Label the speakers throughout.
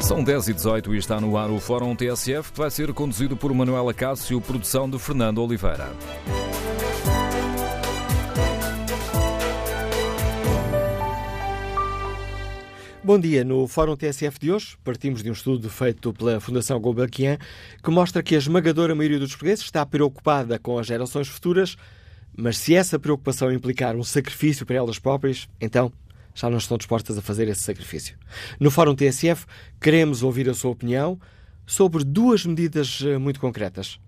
Speaker 1: São 10 e 18 e está no ar o Fórum TSF, que vai ser conduzido por Manuela Cássio, produção de Fernando Oliveira.
Speaker 2: Bom dia. No Fórum TSF de hoje, partimos de um estudo feito pela Fundação Gulbenkian que mostra que a esmagadora maioria dos portugueses está preocupada com as gerações futuras, mas se essa preocupação implicar um sacrifício para elas próprias, então já não estão dispostas a fazer esse sacrifício. No Fórum TSF, queremos ouvir a sua opinião sobre duas medidas eh, muito concretas.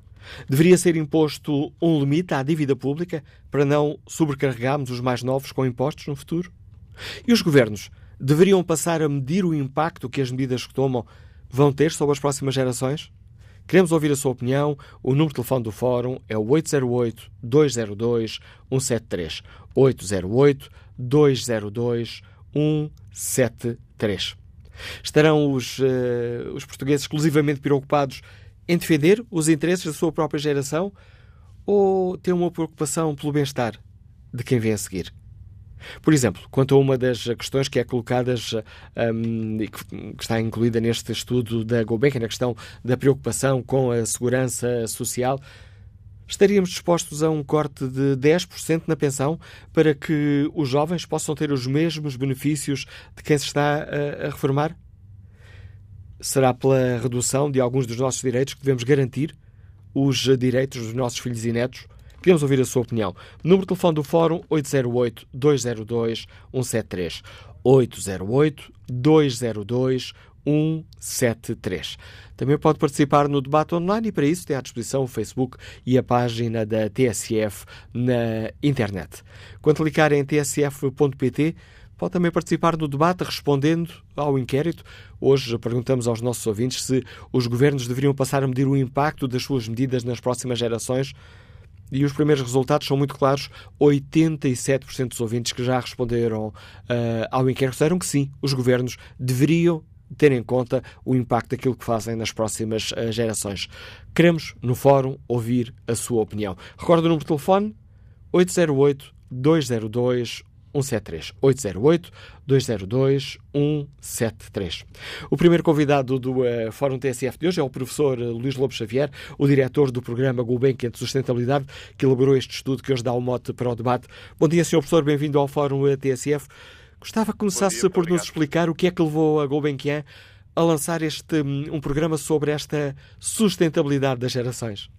Speaker 2: Deveria ser imposto um limite à dívida pública para não sobrecarregarmos os mais novos com impostos no futuro? E os governos deveriam passar a medir o impacto que as medidas que tomam vão ter sobre as próximas gerações? Queremos ouvir a sua opinião. O número de telefone do Fórum é o 808-202-173. 808-202-173. Estarão os, uh, os portugueses exclusivamente preocupados em defender os interesses da sua própria geração ou têm uma preocupação pelo bem-estar de quem vem a seguir? Por exemplo, quanto a uma das questões que é colocada um, e que está incluída neste estudo da Gulbenkian, a questão da preocupação com a segurança social, estaríamos dispostos a um corte de 10% na pensão para que os jovens possam ter os mesmos benefícios de quem se está a, reformar? Será pela redução de alguns dos nossos direitos que devemos garantir os direitos dos nossos filhos e netos? Queremos ouvir a sua opinião. Número de telefone do Fórum 808-202-173. 808-202-173. Também pode participar no debate online e para isso tem à disposição o Facebook e a página da TSF na internet. Quando clicar em tsf.pt, pode também participar no debate respondendo ao inquérito. Hoje perguntamos aos nossos ouvintes se os governos deveriam passar a medir o impacto das suas medidas nas próximas gerações. E os primeiros resultados são muito claros. 87% dos ouvintes que já responderam uh, ao inquérito disseram que sim, os governos deveriam ter em conta o impacto daquilo que fazem nas próximas uh, gerações. Queremos, no fórum, ouvir a sua opinião. Recordo o número de telefone 808 202 173 808 202 173. O primeiro convidado do uh, Fórum TSF de hoje é o professor uh, Luís Lobo Xavier, o diretor do programa Gulbenkian de Sustentabilidade, que elaborou este estudo que hoje dá o um mote para o debate. Bom dia, Sr. Professor, bem-vindo ao Fórum TSF. Gostava que começasse dia, por nos explicar o que é que levou a Gulbenkian a lançar este um, um programa sobre esta sustentabilidade das gerações.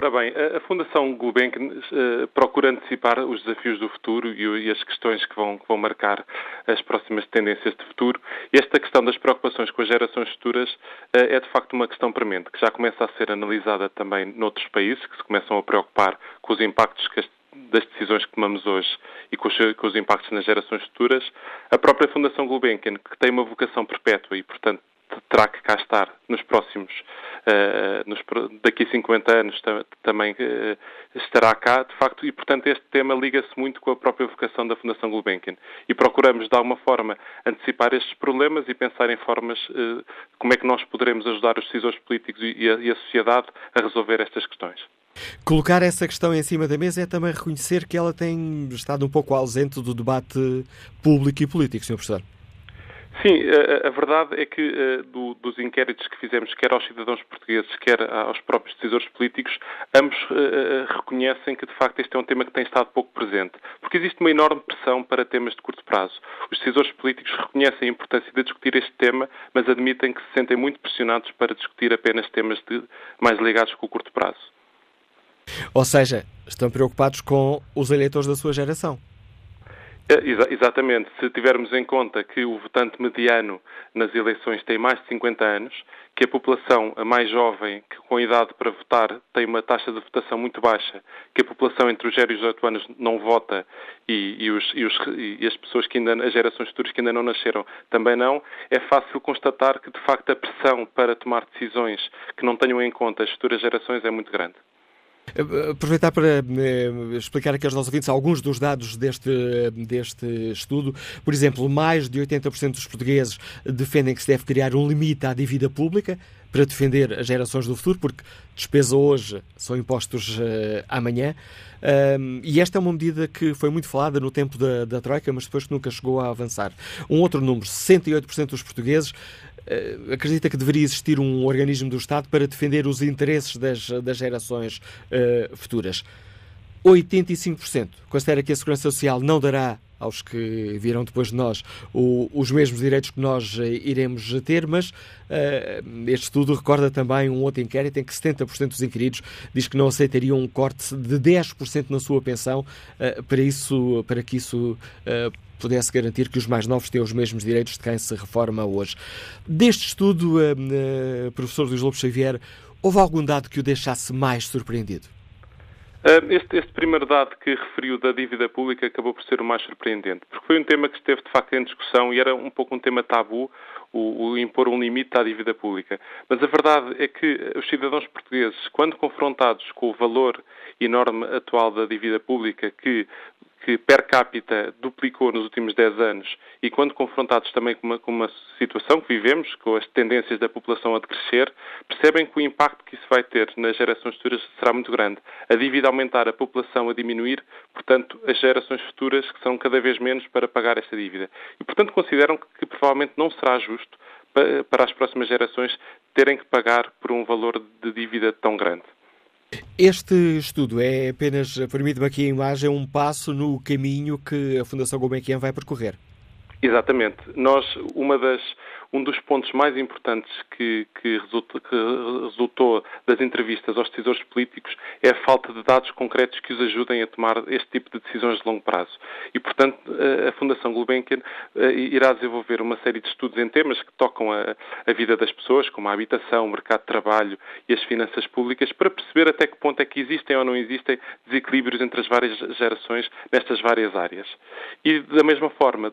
Speaker 3: Ora bem, a Fundação Gulbenkian uh, procura antecipar os desafios do futuro e, as questões que vão, que vão, marcar as próximas tendências de futuro. E esta questão das preocupações com as gerações futuras uh, é de facto uma questão premente, que já começa a ser analisada também noutros países, que se começam a preocupar com os impactos que as, das decisões que tomamos hoje e com os, com os impactos nas gerações futuras. A própria Fundação Gulbenkian, que tem uma vocação perpétua e, portanto, terá que cá estar nos próximos, uh, nos, daqui a 50 anos também uh, estará cá, de facto, e portanto este tema liga-se muito com a própria vocação da Fundação Gulbenkian. E procuramos, de alguma forma, antecipar estes problemas e pensar em formas uh, como é que nós poderemos ajudar os decisores políticos e a, e a sociedade a resolver estas questões.
Speaker 2: Colocar essa questão em cima da mesa é também reconhecer que ela tem estado um pouco ausente do debate público e político, Sr. Professor.
Speaker 3: Sim, a, a, verdade é que uh, do, dos inquéritos que fizemos, quer aos cidadãos portugueses, quer aos próprios decisores políticos, ambos uh, reconhecem que de facto este é um tema que tem estado pouco presente, porque existe uma enorme pressão para temas de curto prazo. Os decisores políticos reconhecem a importância de discutir este tema, mas admitem que se sentem muito pressionados para discutir apenas temas de, mais ligados com o curto prazo.
Speaker 2: Ou seja, estão preocupados com os eleitores da sua geração.
Speaker 3: É, exatamente. Se tivermos em conta que o votante mediano nas eleições tem mais de 50 anos, que a população mais jovem, que com idade para votar, tem uma taxa de votação muito baixa, que a população entre os 0 e os 18 anos não vota e, e, os, e, os, e, as pessoas que ainda, as gerações futuras que ainda não nasceram também não, é fácil constatar que, de facto, a pressão para tomar decisões que não tenham em conta as futuras gerações é muito grande.
Speaker 2: Aproveitar para eh, explicar aqui aos nossos ouvintes alguns dos dados deste, deste estudo. Por exemplo, mais de 80% dos portugueses defendem que se deve criar um limite à dívida pública para defender as gerações do futuro, porque despesa hoje são impostos uh, amanhã. Um, e esta é uma medida que foi muito falada no tempo da, da Troika, mas depois nunca chegou a avançar. Um outro número, 68% dos portugueses acredita que deveria existir um organismo do Estado para defender os interesses das, das gerações uh, futuras. 85% considera que a Segurança Social não dará aos que virão depois de nós o, os mesmos direitos que nós eh, iremos ter, mas uh, este estudo recorda também um outro inquérito em que 70% dos inquiridos diz que não aceitariam um corte de 10% na sua pensão uh, para, isso, para que isso uh, pudesse garantir que os mais novos têm os mesmos direitos de quem se reforma hoje. Deste estudo, professor Luís Lopes Xavier, houve algum dado que o deixasse mais surpreendido?
Speaker 3: Este, este, primeiro dado que referiu da dívida pública acabou por ser o mais surpreendente, porque foi um tema que esteve de facto em discussão e era um pouco um tema tabu, o, o, impor um limite à dívida pública. Mas a verdade é que os cidadãos portugueses, quando confrontados com o valor enorme atual da dívida pública, que que per capita duplicou nos últimos 10 anos e quando confrontados também com uma, com uma, situação que vivemos, com as tendências da população a decrescer, percebem que o impacto que isso vai ter nas gerações futuras será muito grande. A dívida aumentar, a população a diminuir, portanto, as gerações futuras que são cada vez menos para pagar essa dívida. E, portanto, consideram que, que provavelmente não será justo para, para as próximas gerações terem que pagar por um valor de dívida tão grande.
Speaker 2: Este estudo é apenas, permite-me aqui a imagem, um passo no caminho que a Fundação Gulbenkian vai percorrer.
Speaker 3: Exatamente. Nós, uma das, um dos pontos mais importantes que, que, resulta, que, resultou das entrevistas aos decisores políticos é a falta de dados concretos que os ajudem a tomar este tipo de decisões de longo prazo. E, portanto, a Fundação Gulbenkian eh, irá desenvolver uma série de estudos em temas que tocam a, a vida das pessoas, como a habitação, o mercado de trabalho e as finanças públicas, para perceber até que ponto é que existem ou não existem desequilíbrios entre as várias gerações nestas várias áreas. E, da mesma forma,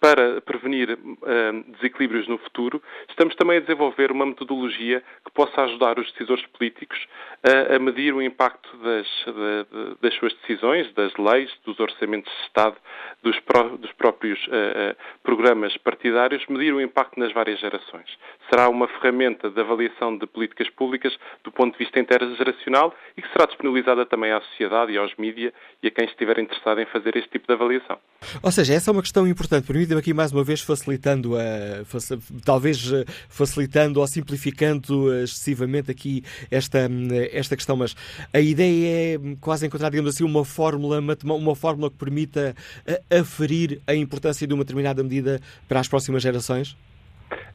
Speaker 3: para prevenir uh, desequilíbrios no futuro, estamos também a desenvolver uma metodologia que possa ajudar os decisores políticos a, a medir o impacto das, de, das, suas decisões, das leis, dos orçamentos de Estado, dos, dos próprios uh, programas partidários, medir o impacto nas várias gerações. Será uma ferramenta de avaliação de políticas públicas do ponto de vista intergeracional e que será disponibilizada também à sociedade e aos mídias e a quem estiver interessado em fazer este tipo de avaliação.
Speaker 2: Ou seja, essa é uma questão importante permita-me aqui mais uma vez facilitando, a, talvez eh, facilitando ou simplificando excessivamente aqui esta, esta questão, mas a ideia é quase encontrar, digamos assim, uma fórmula, uma fórmula que permita eh, aferir a importância de uma determinada medida para as próximas gerações?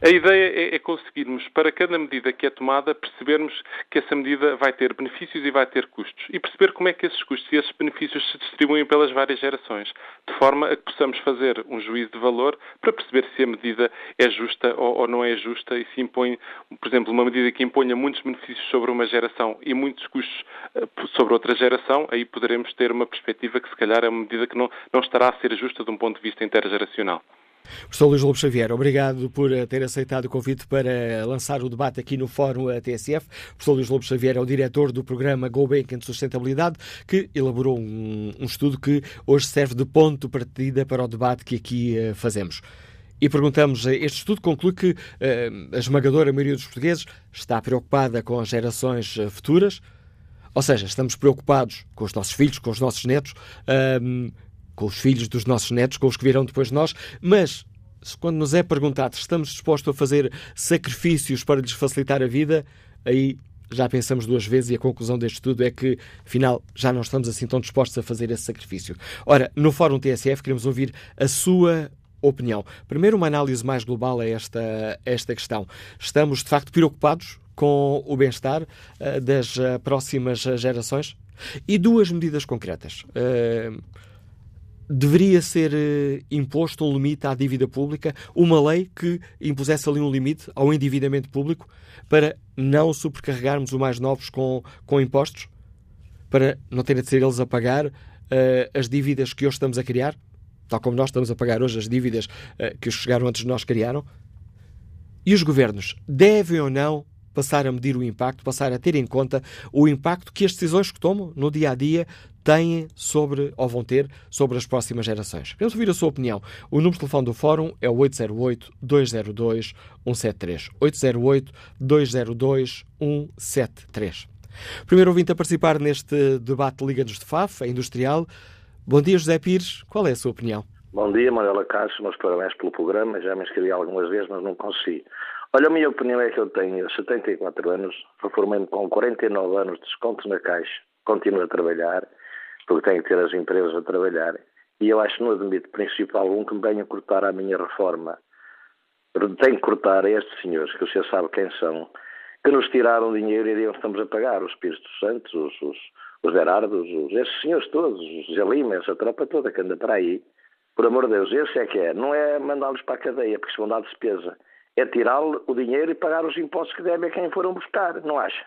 Speaker 3: A ideia é, é, conseguirmos, para cada medida que é tomada, percebermos que essa medida vai ter benefícios e vai ter custos. E perceber como é que esses custos e esses benefícios se distribuem pelas várias gerações, de forma a que possamos fazer um juízo de valor para perceber se a medida é justa ou, ou não é justa e se impõe, por exemplo, uma medida que imponha muitos benefícios sobre uma geração e muitos custos uh, sobre outra geração, aí poderemos ter uma perspectiva que se calhar é uma medida que não, não estará a ser justa de um ponto de vista intergeracional.
Speaker 2: Professor Luís Lobo Xavier, obrigado por eh, ter aceitado o convite para lançar o debate aqui no Fórum TSF. O professor Luís Lobo Xavier é o diretor do programa Bank de Sustentabilidade, que elaborou um, um, estudo que hoje serve de ponto de partida para o debate que aqui uh, fazemos. E perguntamos, eh, este estudo conclui que uh, a esmagadora maioria dos portugueses está preocupada com as gerações futuras, ou seja, estamos preocupados com os nossos filhos, com os nossos netos, uh, com os filhos dos nossos netos, com os que virão depois de nós, mas quando nos é perguntado se estamos dispostos a fazer sacrifícios para lhes facilitar a vida, aí já pensamos duas vezes e a conclusão deste estudo é que, afinal, já não estamos assim tão dispostos a fazer esse sacrifício. Ora, no Fórum TSF queremos ouvir a sua opinião. Primeiro, uma análise mais global a esta, esta questão. Estamos, de facto, preocupados com o bem-estar uh, das uh, próximas gerações? E duas medidas concretas. Uh, deveria ser uh, imposto um limite à dívida pública, uma lei que impusesse ali um limite ao endividamento público para não supercarregarmos os mais novos com, com impostos, para não terem de ser eles a pagar uh, as dívidas que hoje estamos a criar, tal como nós estamos a pagar hoje as dívidas uh, que os chegaram antes de nós criaram. E os governos devem ou não passar a medir o impacto, passar a ter em conta o impacto que as decisões que tomam no dia a dia têm sobre, ou vão ter, sobre as próximas gerações. Queremos ouvir a sua opinião. O número de telefone do Fórum é o 808-202-173. 808-202-173. Primeiro ouvinte a participar neste debate Liga-nos de FAF, a Industrial. Bom dia, José Pires. Qual é a sua opinião?
Speaker 4: Bom dia, Manuela Castro. Meus parabéns pelo programa. Já me inscrevi algumas vezes, mas não consegui. Olha, a minha opinião é que eu tenho 74 anos, reformei-me com 49 anos de descontos na Caixa, continuo a trabalhar, porque tenho que ter as empresas a trabalhar, e eu acho que não admito principal algum que me venha cortar a minha reforma. Tenho que cortar a estes senhores, que você sabe quem são, que nos tiraram dinheiro e que estamos a pagar, os Espírito Santos, os, os, os Gerardos, os, esses senhores todos, os Jalima, essa tropa toda que anda para aí. Por amor de Deus, esse é que é. Não é mandá-los para a cadeia, porque se vão dar despesa é tirar o dinheiro e pagar os impostos que devem a quem foram buscar, não acha?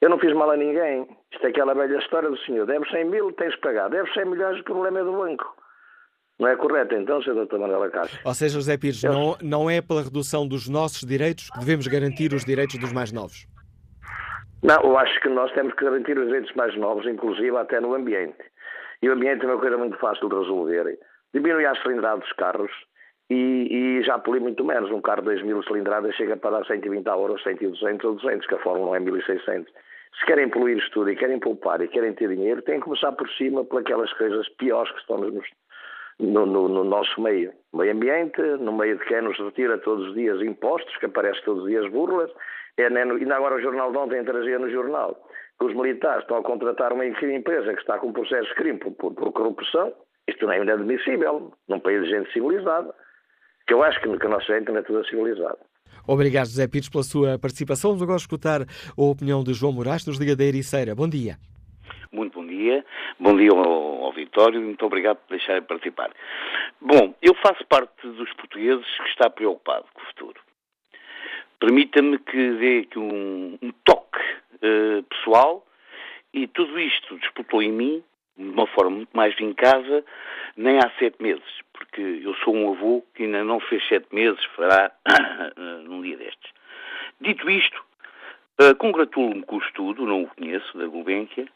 Speaker 4: Eu não fiz mal a ninguém. Isto é aquela velha história do senhor. Deve 100 mil, tens de pagar. Deve 100 milhões, o problema é do banco. Não é correto, então, Sr. Dr. Manuela Castro?
Speaker 2: Ou seja, José Pires, eu... não, não é pela redução dos nossos direitos que devemos garantir os direitos dos mais novos?
Speaker 4: Não, eu acho que nós temos que garantir os direitos mais novos, inclusive até no ambiente. E o ambiente é uma coisa muito fácil de resolver. Diminui a cilindrada dos carros, e, e, já poli muito menos. Um carro de 2 mil cilindradas chega para dar 120 euros, 100, 200 ou 200, que a Fórmula 1 é 1600. Se querem poluir isto tudo e querem poupar e querem ter dinheiro, têm que começar por cima por aquelas coisas piores que estão nos, no, no, no, nosso meio. Meio ambiente, no meio de quem nos retira todos os dias impostos, que aparece todos os dias burlas. É, ainda agora o jornal de ontem trazia no jornal que os militares estão a contratar uma empresa que está com processo de crime por, por, por corrupção. Isto não é inadmissível num país de gente civilizada que eu acho que, que a nossa gente não é toda civilizada.
Speaker 2: Obrigado, José Pires, pela sua participação. Vamos agora escutar a opinião de João Moraes, nos Liga da Ericeira. Bom dia.
Speaker 5: Muito bom dia. Bom dia ao, ao Vitório e muito obrigado por deixarem participar. Bom, eu faço parte dos portugueses que está preocupado com o futuro. Permita-me que dê aqui um, um toque uh, pessoal e tudo isto disputou em mim de uma forma muito mais vincada, nem há sete meses, porque eu sou um avô que ainda não fez sete meses, fará num dia destes. Dito isto, uh, congratulo-me com o estudo, não o conheço, da Gulbenkian,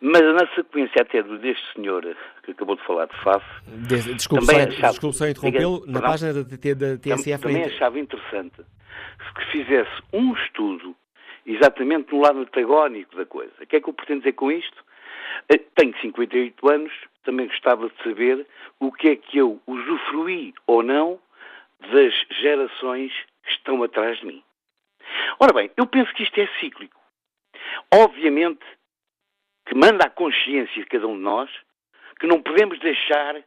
Speaker 5: mas na sequência até deste senhor que acabou de falar de FAF...
Speaker 2: De, desculpe, também só, achava, desculpe só interrompê-lo, na página da, da, da TSF...
Speaker 5: Também achava interessante que fizesse um estudo exatamente no lado antagónico da coisa. O que é que eu pretendo dizer com isto? Eh, tenho 58 anos, também gostava de saber o que é que eu usufruí ou não das gerações que estão atrás de mim. Ora bem, eu penso que isto é cíclico. Obviamente que manda à consciência de cada um de nós que não podemos deixar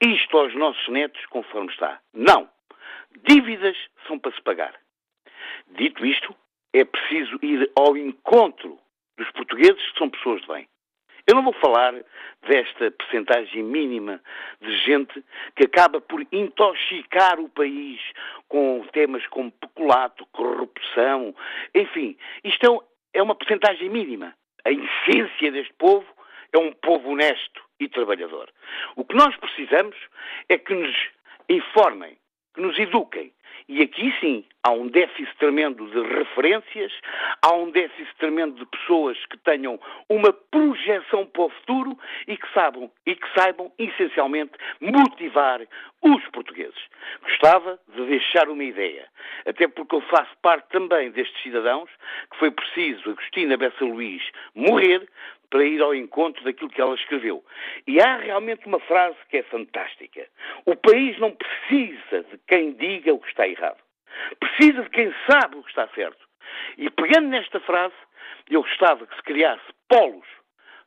Speaker 5: isto aos nossos netos conforme está. Não. Dívidas são para se pagar. Dito isto, é preciso ir ao encontro dos portugueses que são pessoas de bem. Eu não vou falar desta percentagem mínima de gente que acaba por intoxicar o país com temas como peculato, corrupção, enfim, isto é, é uma percentagem mínima. A essência deste povo é um povo honesto e trabalhador. O que nós precisamos é que nos informem, que nos eduquem, e aqui sim há um déficit tremendo de referências, há um déficit tremendo de pessoas que tenham uma projeção para o futuro e que saibam, e que saibam essencialmente motivar os portugueses. Gostava de deixar uma ideia, até porque eu faço parte também destes cidadãos que foi preciso Agostina Bessa Luís morrer para ir ao encontro daquilo que ela escreveu. E há realmente uma frase que é fantástica. O país não precisa de quem diga o que está errado. Precisa de quem sabe o que está certo. E pegando nesta frase, eu gostava que se criasse polos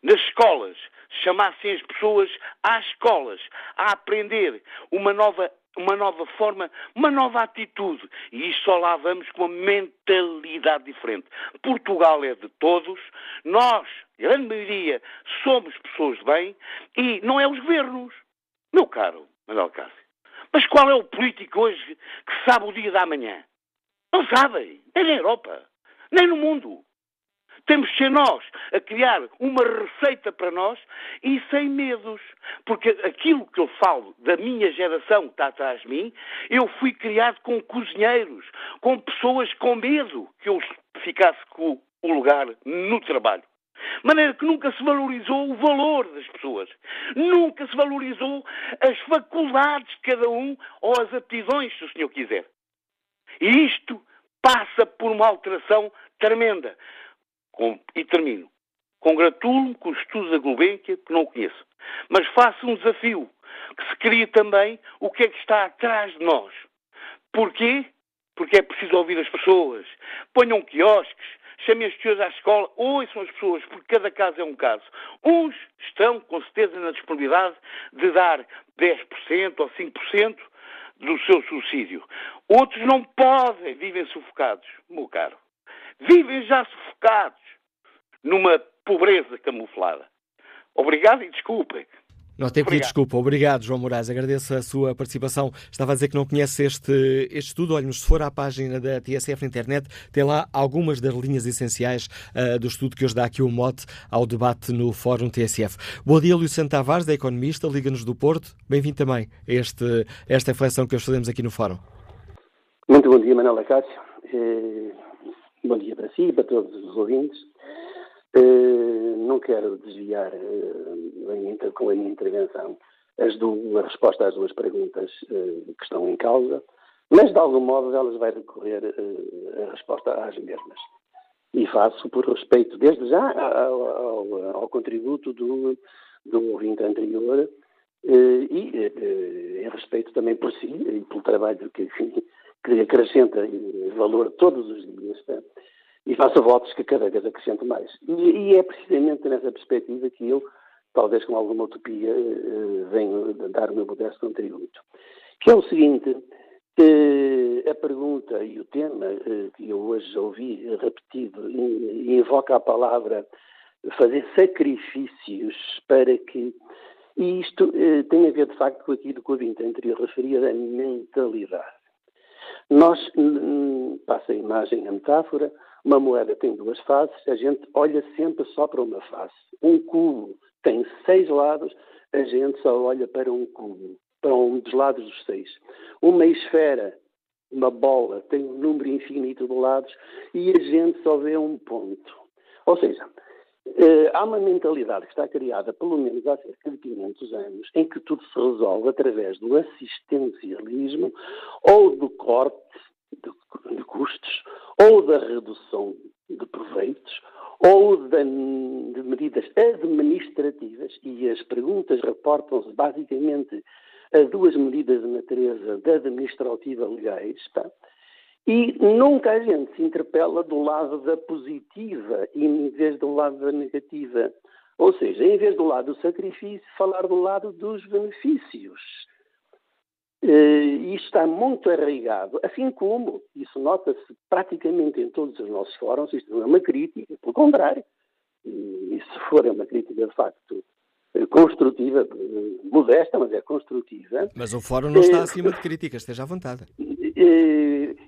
Speaker 5: nas escolas, chamassem as pessoas às escolas a aprender uma nova uma nova forma, uma nova atitude. E isso só lá vamos com uma mentalidade diferente. Portugal é de todos, nós, grande maioria, somos pessoas de bem e não é os governos. Meu caro Manuel Cássio, mas qual é o político hoje que sabe o dia da manhã? Não sabem, nem na Europa, nem no mundo. Temos de ser nós a criar uma receita para nós e sem medos. Porque aquilo que eu falo da minha geração que está atrás de mim, eu fui criado com cozinheiros, com pessoas com medo que eu ficasse com o lugar no trabalho. De maneira que nunca se valorizou o valor das pessoas. Nunca se valorizou as faculdades de cada um ou as aptidões, se o senhor quiser. E isto passa por uma alteração tremenda. Com, e termino. Congratulo-me com o estudo da Gulbenkian, que não conheço. Mas faço um desafio, que se cria também o que é que está atrás de nós. Porquê? porque é preciso ouvir as pessoas. Ponham quiosques, chamem as pessoas à escola, ouçam as pessoas, porque cada caso é um caso. Uns estão, com certeza, na disponibilidade de dar 10% ou 5% do seu subsídio. Outros não podem, vivem sufocados, meu caro. Vivem já sufocados numa pobreza camuflada. Obrigado e desculpem.
Speaker 2: Não tem pedido desculpa. Obrigado, João Moraes. Agradeço a sua participação. Estava a dizer que não conhece este, este estudo. Olhe, se for à página da TSF na internet, tem lá algumas das linhas essenciais uh, do estudo que hoje dá aqui o mote ao debate no Fórum TSF. Bom dia, Luís Santos Tavares, da Economista, Liga-nos do Porto. Bem-vindo também a, este, esta reflexão que hoje fazemos aqui no Fórum.
Speaker 6: Muito bom dia, Manuela Cássio. Eh, bom dia para si e para todos os ouvintes. Eh, não quero desviar uh, com a minha intervenção as duas, a resposta às duas perguntas uh, que estão em causa, mas de algum modo elas vai recorrer a resposta às mesmas. E faço por respeito, desde já, ao, ao, ao contributo do, do ouvinte anterior e em respeito também por si e pelo trabalho que, que acrescenta valor todos os dias e faço votos que cada vez acrescente mais. E, e, é precisamente nessa perspectiva que eu, talvez com alguma utopia, eh, venho dar o meu modesto contributo. Que é o seguinte, eh, a pergunta e o tema eh, que eu hoje ouvi repetido invoca a palavra fazer sacrifícios para que. E isto tem a ver, de facto, com aquilo que o ouvinte anterior referia da mentalidade. Nós, passa a imagem, a metáfora, uma moeda tem duas faces, a gente olha sempre só para uma face. Um cubo tem seis lados, a gente só olha para um cubo, para um dos lados dos seis. Uma esfera, uma bola, tem um número infinito de lados e a gente só vê um ponto. Ou seja, eh, há uma mentalidade que está criada, pelo menos há cerca de 500 anos, em que tudo se resolve através do assistencialismo ou do corte de, de custos, ou da redução de proveitos, ou de, de medidas administrativas, e as perguntas reportam-se basicamente a duas medidas de natureza de administrativa legais, pá, e nunca a gente se interpela do lado da positiva em vez do lado da negativa. Ou seja, em vez do lado do sacrifício, falar do lado dos benefícios. Uh, isto está muito arraigado, assim como isso nota-se praticamente em todos os nossos fóruns, isto não é uma crítica, pelo contrário, e se for é uma crítica de facto eh, construtiva, eh, modesta, mas é construtiva.
Speaker 2: Mas o fórum não está acima de críticas, esteja à vontade.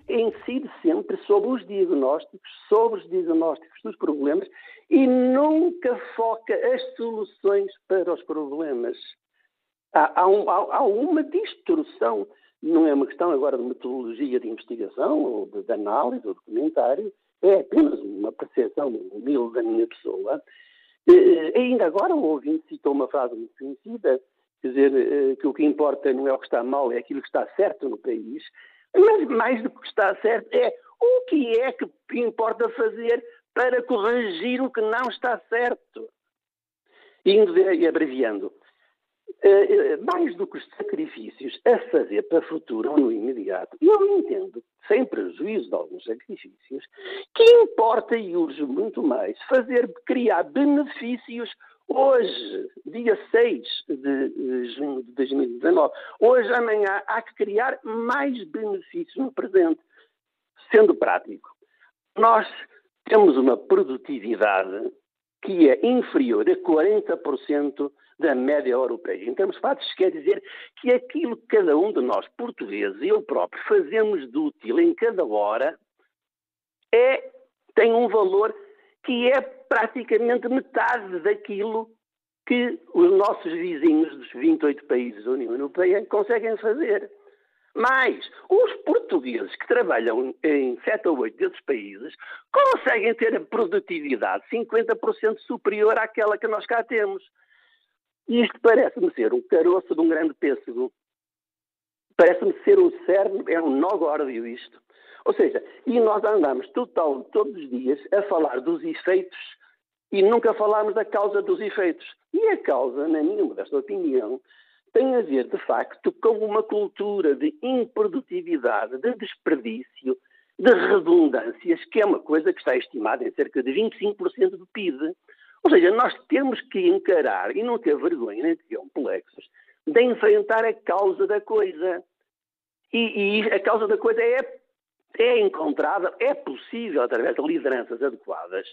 Speaker 6: Incide sempre sobre os diagnósticos, sobre os diagnósticos dos problemas e nunca foca as soluções para os problemas. Há, há, um, há, há, uma distorção, não é uma questão agora de metodologia de investigação ou de, de análise ou de comentário, é apenas uma percepção humilde da minha pessoa. Eh, ainda agora o ouvinte citou uma frase muito conhecida, quer dizer, eh, que o que importa não é o que está mal, é aquilo que está certo no país. Mas mais do que está certo é o que é que importa fazer para corrigir o que não está certo. Indo e abreviando, Uh, mais do que os sacrifícios a fazer para o futuro ou no imediato, eu entendo, sem prejuízo de alguns sacrifícios, que importa e urge muito mais fazer, criar benefícios hoje, dia 6 de junho de 2019. Hoje, amanhã, há que criar mais benefícios no presente. Sendo prático, nós temos uma produtividade que é inferior a 40% da média europeia. Em termos fáticos, quer dizer que aquilo que cada um de nós, portugueses, e eu próprio, fazemos de útil em cada hora, é, tem um valor que é praticamente metade daquilo que os nossos vizinhos dos 28 países da União Europeia conseguem fazer. Mas os portugueses que trabalham em 7 ou 8 desses países conseguem ter a produtividade 50% superior àquela que nós cá temos. Isto parece-me ser um caroço de um grande pêssego. Parece-me ser um cerne, é um nó górdio isto. Ou seja, e nós andamos total, todos os dias a falar dos efeitos e nunca falarmos da causa dos efeitos. E a causa, na minha modesta opinião, tem a ver, de facto, com uma cultura de improdutividade, de desperdício, de redundâncias, que é uma coisa que está estimada em cerca de 25% do PIB. Ou seja, nós temos que encarar e não ter vergonha nem ter complexos de enfrentar a causa da coisa. E, e a causa da coisa é, é encontrada, é possível através de lideranças adequadas,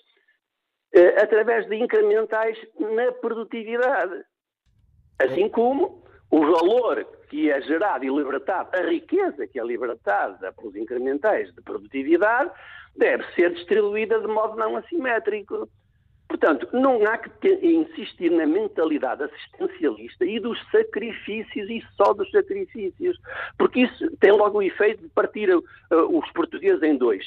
Speaker 6: através de incrementais na produtividade. Assim como o valor que é gerado e libertado, a riqueza que é libertada pelos incrementais de produtividade, deve ser distribuída de modo não assimétrico. Portanto, não há que insistir na mentalidade assistencialista e dos sacrifícios e só dos sacrifícios, porque isso tem logo o efeito de partir uh, os portugueses em dois.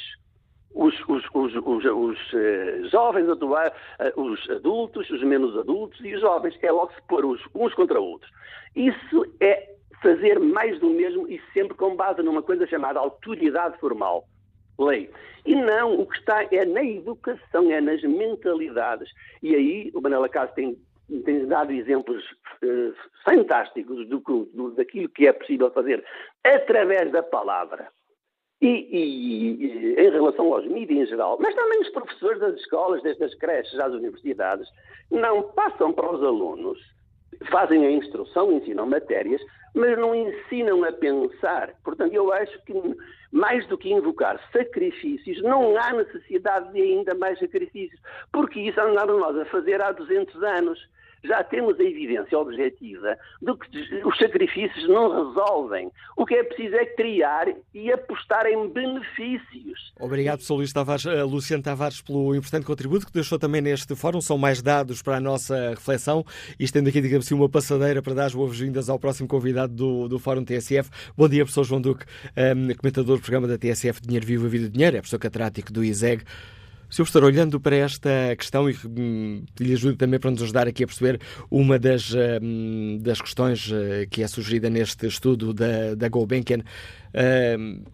Speaker 6: Os, os, os, os uh, jovens, uh, os adultos, os menos adultos e os jovens. É logo se pôr uns contra outros. Isso é fazer mais do mesmo e sempre com base numa coisa chamada autoridade formal, lei. E não, o que está é na educação, é nas mentalidades. E aí o Manela Caso tem, tem dado exemplos uh, fantásticos do, do, daquilo que é possível fazer através da palavra. E, e, e, em relação aos mídias em geral, mas também os professores das escolas, desde as creches às universidades, não passam para os alunos fazem a instrução, ensinam matérias, mas não ensinam a pensar. Portanto, eu acho que mais do que invocar sacrifícios, não há necessidade de ainda mais sacrifícios, porque isso andaram nós a fazer há 200 anos já temos a evidência objetiva de que os sacrifícios não resolvem. O que é preciso é criar e apostar em benefícios.
Speaker 2: Obrigado, Sr. Luís Tavares, uh, Luciano Tavares, pelo importante contributo que deixou também neste fórum. São mais dados para a nossa reflexão e estendo aqui, digamos assim, uma passadeira para dar as boas-vindas ao próximo convidado do, do Fórum TSF. Bom dia, professor João Duque, um, ehm, comentador do programa da TSF Dinheiro Vivo, a Vida do Dinheiro, é professor catedrático do ISEG. Sr. Professor, olhando para esta questão e hum, lhe ajudo também para nos ajudar aqui a perceber uma das, hum, das questões eh, que é sugerida neste estudo da, da Gulbenkian,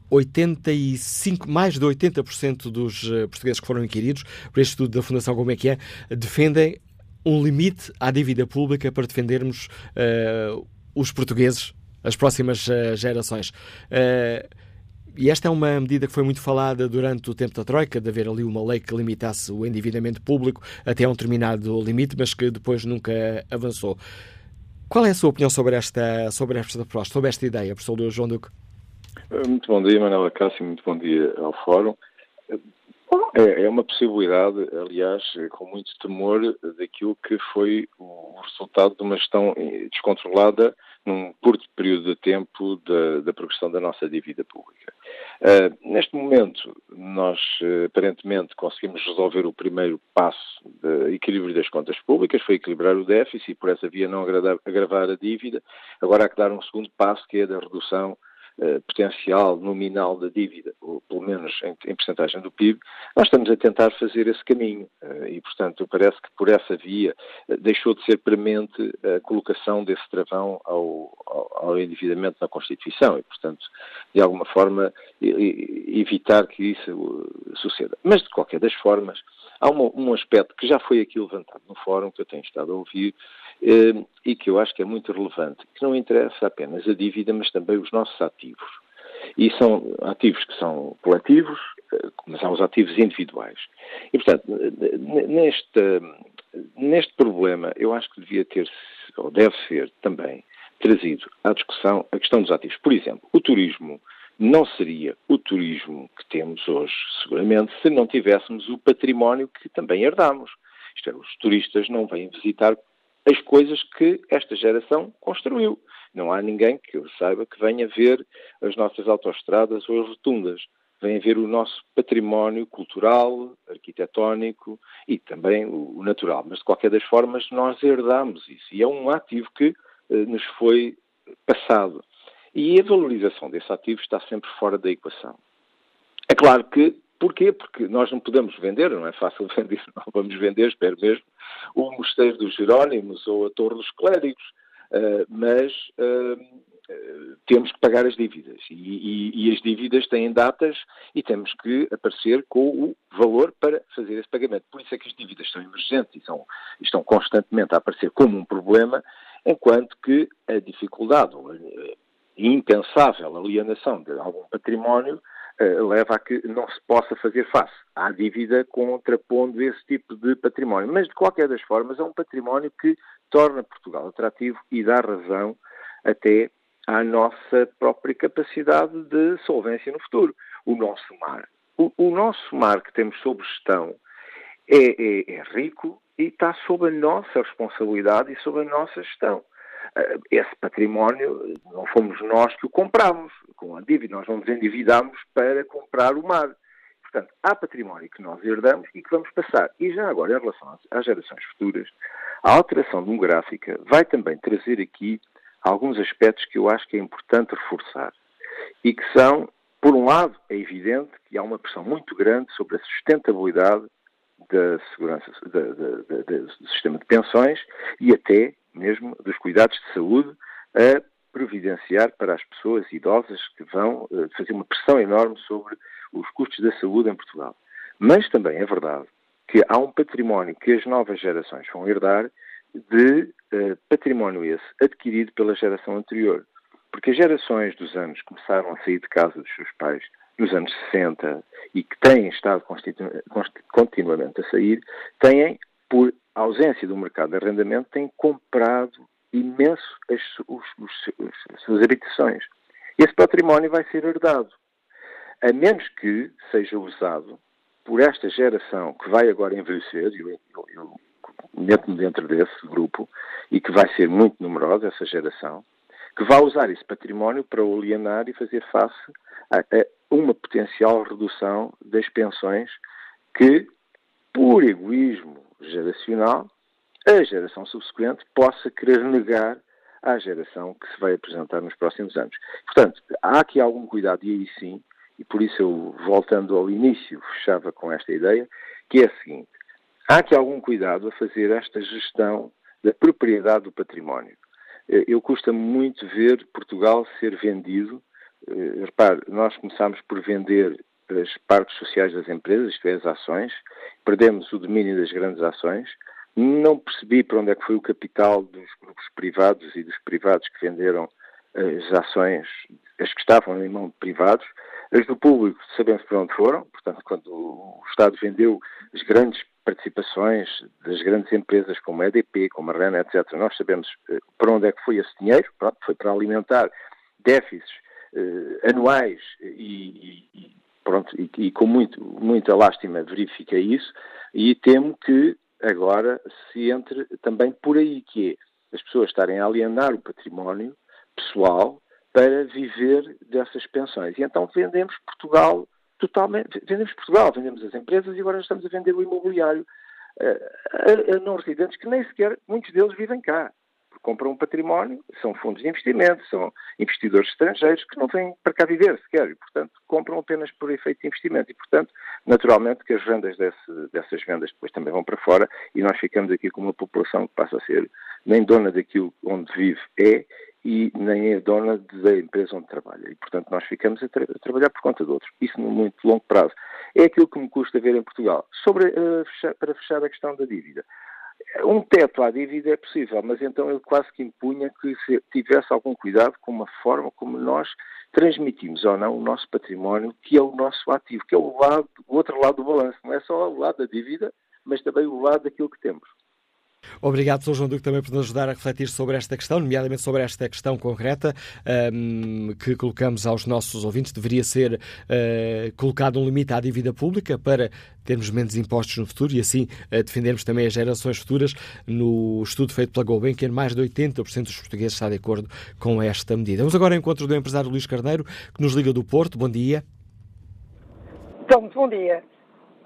Speaker 2: 85, hum, mais de 80% dos eh, portugueses que foram inquiridos por este estudo da Fundação Gulbenkian defendem um limite à dívida pública para defendermos uh, os portugueses, as próximas uh, gerações. Uh, e esta é uma medida que foi muito falada durante o tempo da Troika, de haver ali uma lei que limitasse o endividamento público até um determinado limite, mas que depois nunca avançou. Qual é a sua opinião sobre esta, sobre esta proposta, sobre esta ideia, professor João Duque?
Speaker 7: Eh, muito bom dia, Manuela Cássio, muito bom dia ao Fórum. É, é, uma possibilidade, aliás, com muito temor daquilo que foi o resultado de uma gestão descontrolada num curto período de tempo da, da progressão da nossa dívida pública. Uh, neste momento, nós uh, aparentemente conseguimos resolver o primeiro passo de equilíbrio das contas públicas, foi equilibrar o déficit e por essa via não agravar, agravar a dívida. Agora há que dar um segundo passo, que é da redução eh, potencial nominal da dívida, ou pelo menos em, em percentagem do PIB, nós estamos a tentar fazer esse caminho uh, e, portanto, parece que por essa via uh, deixou de ser premente a colocação desse travão ao, ao, ao, endividamento na Constituição e, portanto, de alguma forma evitar que isso suceda. Mas, de qualquer das formas, há um, um aspecto que já foi aqui levantado no fórum, que eu tenho estado a ouvir, eh, e que eu acho que é muito relevante, que não interessa apenas a dívida, mas também os nossos ativos. E são ativos que são coletivos, eh, mas há os ativos individuais. E, portanto, neste, neste problema, eu acho que devia ter, ou deve ser também, trazido à discussão a questão dos ativos. Por exemplo, o turismo não seria o turismo que temos hoje, seguramente, se não tivéssemos o património que também herdamos. Isto é, os turistas não vêm visitar as coisas que esta geração construiu. Não há ninguém que eu saiba que venha ver as nossas autoestradas ou as rotundas. Vem ver o nosso património cultural, arquitetónico e também o natural. Mas, de qualquer das formas, nós herdamos isso. E é um ativo que eh, nos foi passado. E a valorização desse ativo está sempre fora da equação. É claro que Porquê? Porque nós não podemos vender, não é fácil vender, não vamos vender, espero mesmo, o Mosteiro dos Jerónimos ou a Torre dos Clérigos, uh, mas uh, temos que pagar as dívidas e, e, e, as dívidas têm datas e temos que aparecer com o valor para fazer esse pagamento. Por isso é que as dívidas são emergentes e são, estão constantemente a aparecer como um problema enquanto que a dificuldade, impensável alienação de algum património uh, leva a que não se possa fazer face à dívida contrapondo esse tipo de património. Mas, de qualquer das formas, é um património que torna Portugal atrativo e dá razão até à nossa própria capacidade de solvência no futuro. O nosso mar. O, o nosso mar que temos sob gestão é, é, é rico e está sob a nossa responsabilidade e sob a nossa gestão. Eh, esse património não fomos nós que o compramos com a dívida, nós não nos endividamos para comprar o mar. Portanto, há património que nós herdamos e que vamos passar. E já agora, em relação às gerações futuras, a alteração demográfica vai também trazer aqui alguns aspectos que eu acho que é importante reforçar e que são, por um lado, é evidente que há uma pressão muito grande sobre a sustentabilidade da segurança da, da, do sistema de pensões e até mesmo dos cuidados de saúde a providenciar para as pessoas idosas que vão uh, fazer uma pressão enorme sobre os custos da saúde em Portugal. Mas também é verdade que há um património que as novas gerações vão herdar de uh, património esse adquirido pela geração anterior. Porque as gerações dos anos começaram a sair de casa dos seus pais nos anos 60 e que têm estado continuamente a sair, têm, por ausência do mercado de arrendamento, têm comprado imenso as, os, os, as suas habitações. Esse património vai ser herdado, a menos que seja usado por esta geração que vai agora envelhecer, eu, eu, eu meto-me dentro desse grupo, e que vai ser muito numerosa, essa geração, que vai usar esse património para o alienar e fazer face a, a uma potencial redução das pensões que, por egoísmo geracional, a geração subsequente possa querer negar à geração que se vai apresentar nos próximos anos. Portanto, há aqui algum cuidado, e aí sim, e por isso eu, voltando ao início, fechava com esta ideia, que é a seguinte: há aqui algum cuidado a fazer esta gestão da propriedade do património. Eh, eu custa muito ver Portugal ser vendido. Eh, repare, nós começámos por vender as partes sociais das empresas, isto é, as ações, perdemos o domínio das grandes ações, não percebi para onde é que foi o capital dos grupos privados e dos privados que venderam as ações, as que estavam em mão de privados, as do público sabemos para onde foram, portanto, quando o Estado vendeu as grandes participações das grandes empresas como a EDP, como a REN, etc., nós sabemos eh, para onde é que foi esse dinheiro, pronto, foi para alimentar déficits eh, anuais e, e pronto, e, e, com muito, muita lástima verifiquei isso e temo que agora se entre também por aí, que é as pessoas estarem a alienar o património pessoal para viver dessas pensões. E então vendemos Portugal totalmente, vendemos Portugal, vendemos as empresas e agora estamos a vender o imobiliário a, a, a não residentes que nem sequer, muitos deles vivem cá compram um património, são fundos de investimento, são investidores estrangeiros que não vêm para cá viver sequer e, portanto, compram apenas por efeito de investimento. E, portanto, naturalmente que as vendas desse, dessas vendas depois também vão para fora e nós ficamos aqui com uma população que passa a ser nem dona daquilo onde vive é e nem é dona da empresa onde trabalha. E, portanto, nós ficamos a, tra a trabalhar por conta de outros. Isso no muito longo prazo. É aquilo que me custa ver em Portugal. Sobre, uh, fechar, para fechar a questão da dívida. Um teto à dívida é possível, mas então ele quase que impunha que se tivesse algum cuidado com a forma como nós transmitimos ou não o nosso património, que é o nosso ativo, que é o, lado, o outro lado do balanço. Não é só o lado da dívida, mas também o lado daquilo que temos.
Speaker 2: Obrigado, Sr. João Duque, também por nos ajudar a refletir sobre esta questão, nomeadamente sobre esta questão concreta um, que colocamos aos nossos ouvintes. Deveria ser uh, colocado um limite à dívida pública para termos menos impostos no futuro e assim uh, defendermos também as gerações futuras. No estudo feito pela Gulbenkian, mais de 80% dos portugueses está de acordo com esta medida. Vamos agora ao encontro do empresário Luís Carneiro, que nos liga do Porto. Bom dia.
Speaker 8: Então, bom dia.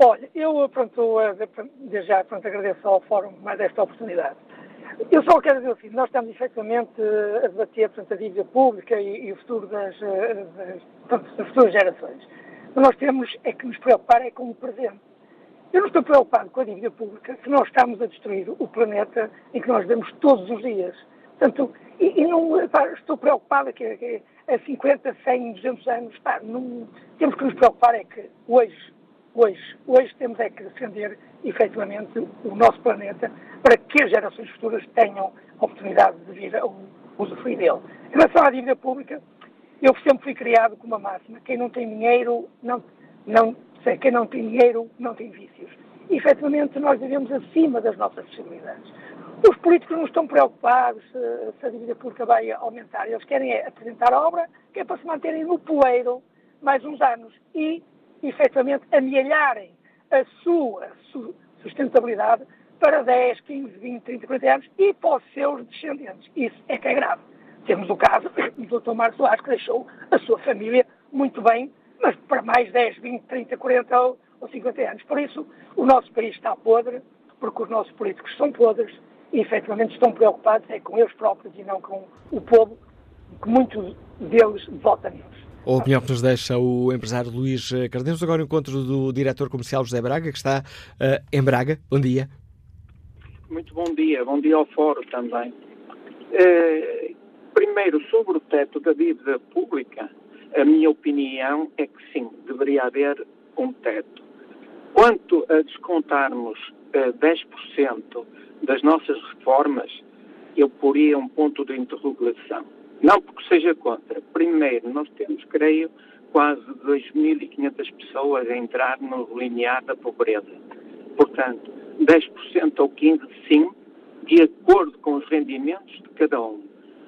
Speaker 8: Olha, eu pronto, desde já pronto, agradeço ao Fórum mais esta oportunidade. Eu só quero dizer assim, nós estamos efetivamente a debater portanto, a dívida pública e, e o futuro das, das, portanto, das futuras gerações. Mas nós temos é que nos preocupar é com o presente. Eu não estou preocupado com a dívida pública se nós estamos a destruir o planeta em que nós vemos todos os dias. Portanto, e, e não pá, estou preocupado que, que a 50, 100, 200 anos, pá, não, temos que nos preocupar é que hoje hoje. Hoje temos é que defender efetivamente o nosso planeta para que as gerações futuras tenham a oportunidade de vir a usufruir dele. Em relação à dívida pública, eu sempre fui criado com uma máxima: quem não tem dinheiro, não, não, quem não tem dinheiro não tem vícios. E, efetivamente, nós vivemos acima das nossas possibilidades. Os políticos não estão preocupados se, se, a dívida pública vai aumentar. Eles querem é apresentar obra que é para se manterem no poeiro mais uns anos e, efetivamente, amealharem a sua sustentabilidade para 10, 15, 20, 30, 40 anos e para os seus descendentes. Isso é que é grave. Temos o caso do Dr. Marcos Soares, que deixou a sua família muito bem, mas para mais 10, 20, 30, 40 ou, ou 50 anos. Por isso, o nosso país está podre, porque os nossos políticos são podres e efetivamente estão preocupados é com eles próprios e não com o povo, que muitos deles votam neles.
Speaker 2: A opinião que nos deixa o empresário Luís Cardenas. Agora o encontro do diretor comercial José Braga, que está uh, em Braga. Bom dia.
Speaker 9: Muito bom dia. Bom dia ao fórum também. Uh, primeiro, sobre o teto da dívida pública, a minha opinião é que sim, deveria haver um teto. Quanto a descontarmos uh, 10% das nossas reformas, eu poria um ponto de interrogação. Não porque seja contra. Primeiro, nós temos, creio, quase 2.500 pessoas a entrar no linear da pobreza. Portanto, 10% ou 15% sim, de acordo com os rendimentos de cada um.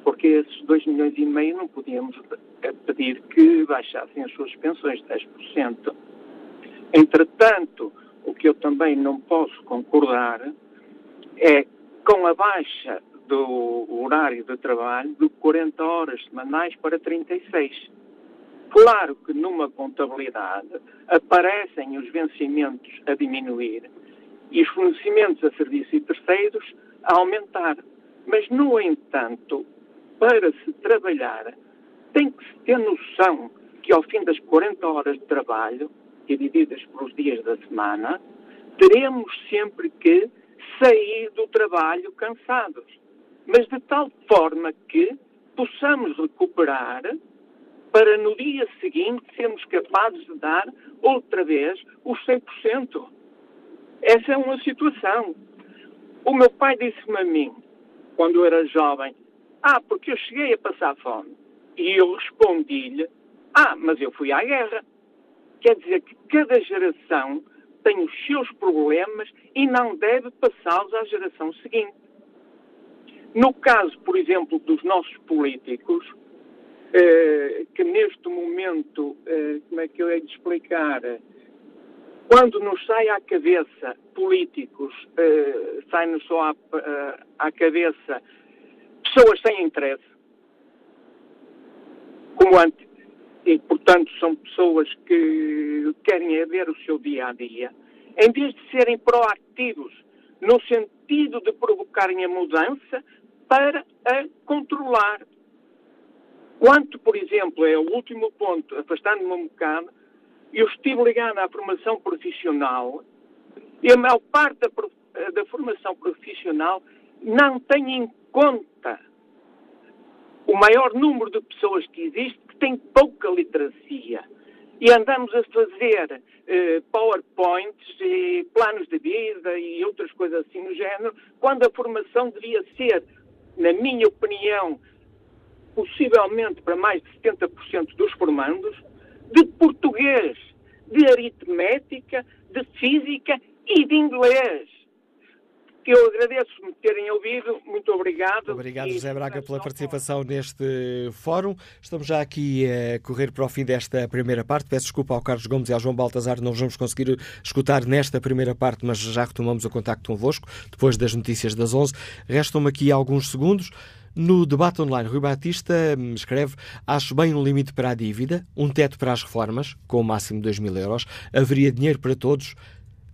Speaker 9: Porque esses 2 milhões e meio não podíamos pedir que baixassem as suas pensões 10%. Entretanto, o que eu também não posso concordar é com a baixa do horário de trabalho de 40 horas semanais para 36. Claro que numa contabilidade aparecem os vencimentos a diminuir e os fornecimentos a serviços e terceiros a aumentar. Mas, no entanto, para se trabalhar, tem que se ter noção que ao fim das 40 horas de trabalho, divididas pelos dias da semana, teremos sempre que sair do trabalho cansados, mas de tal forma que possamos recuperar para no dia seguinte sermos capazes de dar outra vez os 100%. Essa é uma situação. O meu pai disse-me a mim, quando eu era jovem, ah, porque eu cheguei a passar fome. E eu respondi-lhe, ah, mas eu fui à guerra. Quer dizer que cada geração tem os seus problemas e não deve passá-los à geração seguinte. No caso, por exemplo, dos nossos políticos, eh, que neste momento, eh, como é que eu hei de explicar, quando nos sai à cabeça políticos, eh, sai-nos só à, eh, à cabeça pessoas sem interesse, como antes, e, portanto, são pessoas que querem ver o seu dia a dia, em vez de serem proativos no sentido de provocarem a mudança para a controlar. Quanto, por exemplo, é o último ponto, afastando-me um bocado, eu estive ligado à formação profissional e a maior parte da, da formação profissional não tem em conta o maior número de pessoas que existe que têm pouca literacia. E andamos a fazer eh, PowerPoints e planos de vida e outras coisas assim no género, quando a formação devia ser, na minha opinião, possivelmente para mais de 70% dos formandos, de português, de aritmética, de física e de inglês eu agradeço-me terem ouvido. Muito obrigado.
Speaker 2: Obrigado, José Braga, pela participação neste fórum. Estamos já aqui a correr para o fim desta primeira parte. Peço desculpa ao Carlos Gomes e ao João Baltazar, não vamos conseguir escutar nesta primeira parte, mas já retomamos o contacto convosco depois das notícias das 11. Restam-me aqui alguns segundos. No debate online, Rui Batista hum, escreve: Acho bem um limite para a dívida, um teto para as reformas, com o máximo de 2 mil euros. Haveria dinheiro para todos,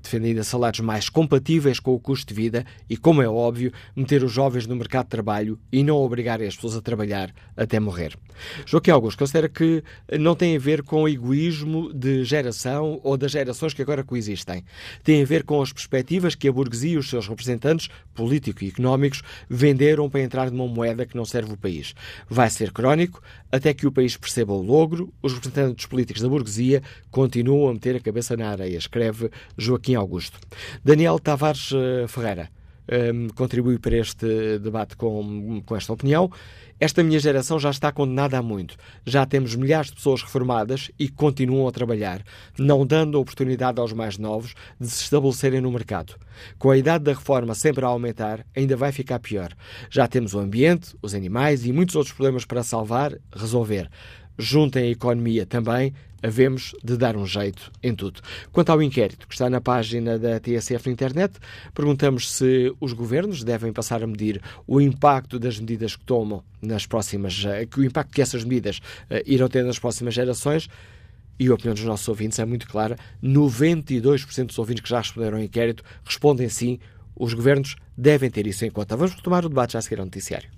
Speaker 2: defende ainda salários mais compatíveis com o custo de vida e, como é óbvio, meter os jovens no mercado de trabalho e não obrigar as pessoas a trabalhar até morrer. Joaquim Augusto considera que não tem a ver com egoísmo de geração ou das gerações que agora coexistem. Tem a ver com as perspectivas que a burguesia e os seus representantes, políticos e económicos, venderam para entrar numa moeda que não serve o país. Vai ser crónico até que o país perceba o logro. Os representantes políticos da burguesia continuam a meter a cabeça na areia, escreve Joaquim Augusto. Daniel Tavares eh, Ferreira um, ehm, contribui para este debate com, com esta opinião. Esta minha geração já está condenada há muito. Já temos milhares de pessoas reformadas e continuam a trabalhar, não dando a oportunidade aos mais novos de se estabelecerem no mercado. Com a idade da reforma sempre a aumentar, ainda vai ficar pior. Já temos o ambiente, os animais e muitos outros problemas para salvar, resolver juntem a economia também, havemos de dar um jeito em tudo. Quanto ao inquérito que está na página da TSF na internet, perguntamos se os governos devem passar a medir o impacto das medidas que tomam nas próximas, eh, que o impacto que essas medidas uh, irão ter nas próximas gerações. E a opinião dos nossos ouvintes é muito clara. 92% dos ouvintes que já responderam ao inquérito respondem sim, os governos devem ter isso em conta. Vamos retomar o debate já a seguir ao noticiário.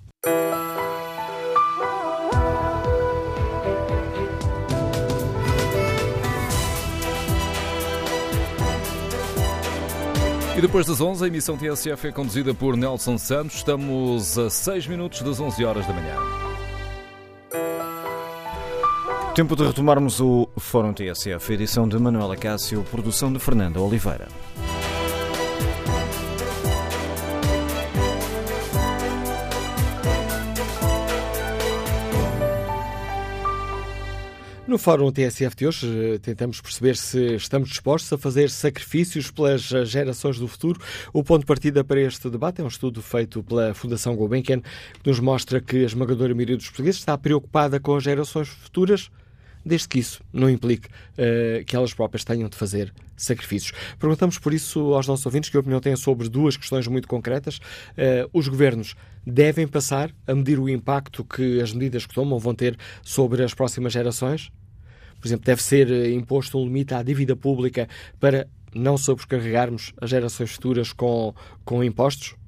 Speaker 1: E depois das 11, a emissão TSF é conduzida por Nelson Santos. Estamos a 6 minutos das 11 horas da manhã.
Speaker 10: Tempo de retomarmos o Fórum TSF, edição de Manuela Cássio, produção de Fernanda Oliveira.
Speaker 2: No Fórum TSF de hoje, eh, tentamos perceber se estamos dispostos a fazer sacrifícios pelas gerações do futuro. O ponto de partida para este debate é um estudo feito pela Fundação Gulbenkian, que nos mostra que a esmagadora maioria dos portugueses está preocupada com as gerações futuras, desde que isso não implique uh, que elas próprias tenham de fazer sacrifícios. Perguntamos por isso aos nossos ouvintes que opinião têm sobre duas questões muito concretas. Uh, os governos devem passar a medir o impacto que as medidas que tomam vão ter sobre as próximas gerações? Por exemplo, deve ser eh, imposto um limite à dívida pública para não sobrecarregarmos as gerações futuras com, com impostos?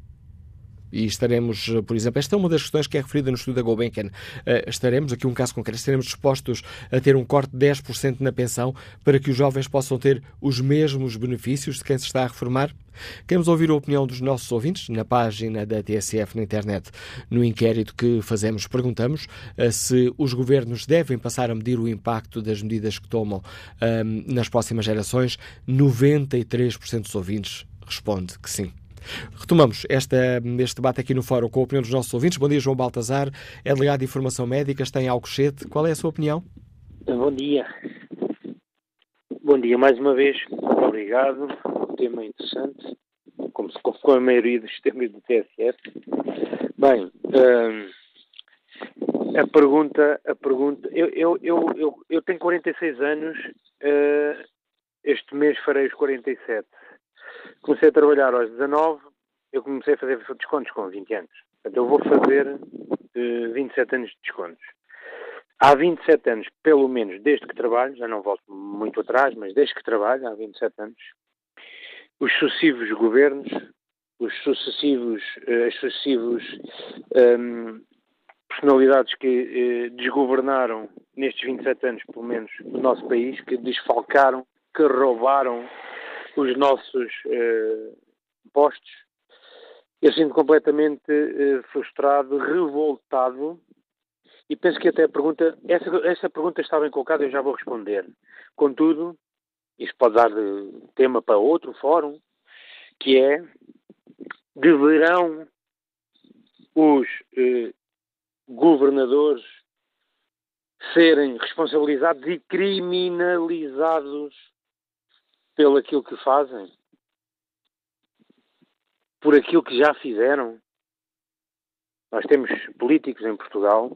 Speaker 2: E estaremos, eh, por exemplo, esta é uma das questões que é referida no estudo da Gulbenkian. Uh, estaremos, aqui um caso concreto, estaremos dispostos a ter um corte de 10% na pensão para que os jovens possam ter os mesmos benefícios de quem se está a reformar? Queremos ouvir a opinião dos nossos ouvintes na página da TSF na internet. No inquérito que fazemos, perguntamos uh, se os governos devem passar a medir o impacto das medidas que tomam uh, nas próximas gerações. 93% dos ouvintes responde que sim. Retomamos esta, este debate aqui no Fórum com a opinião dos nossos ouvintes. Bom dia, João Baltazar, é delegado de Informação Médica, está em Alcochete. Qual é a sua opinião?
Speaker 11: Bom dia. Bom dia mais uma vez. Obrigado. Um tema interessante, como, com a maioria dos temas do TSF. Bem, hum, a pergunta, a pergunta, eu, eu, eu, eu, eu tenho 46 anos, uh, este mês farei os 47. Comecei a trabalhar aos 19, eu comecei a fazer descontos com 20 anos. Portanto, eu vou fazer uh, eh, 27 anos de descontos. Há 27 anos, pelo menos desde que trabalho, já não volto muito atrás, mas desde que trabalho, há 27 anos, os sucessivos governos, os sucessivos, uh, as sucessivos um, ehm, personalidades que uh, desgovernaram nestes 27 anos, pelo menos, no nosso país, que desfalcaram, que roubaram os nossos postos, eu sinto completamente uh, frustrado, revoltado, e penso que até a pergunta, essa, essa pergunta está bem colocada, eu já vou responder. Contudo, isso pode dar tema para outro fórum, que é, deverão os eh, governadores serem responsabilizados e criminalizados pelo aquilo que fazem? Por aquilo que já fizeram? Nós temos políticos em Portugal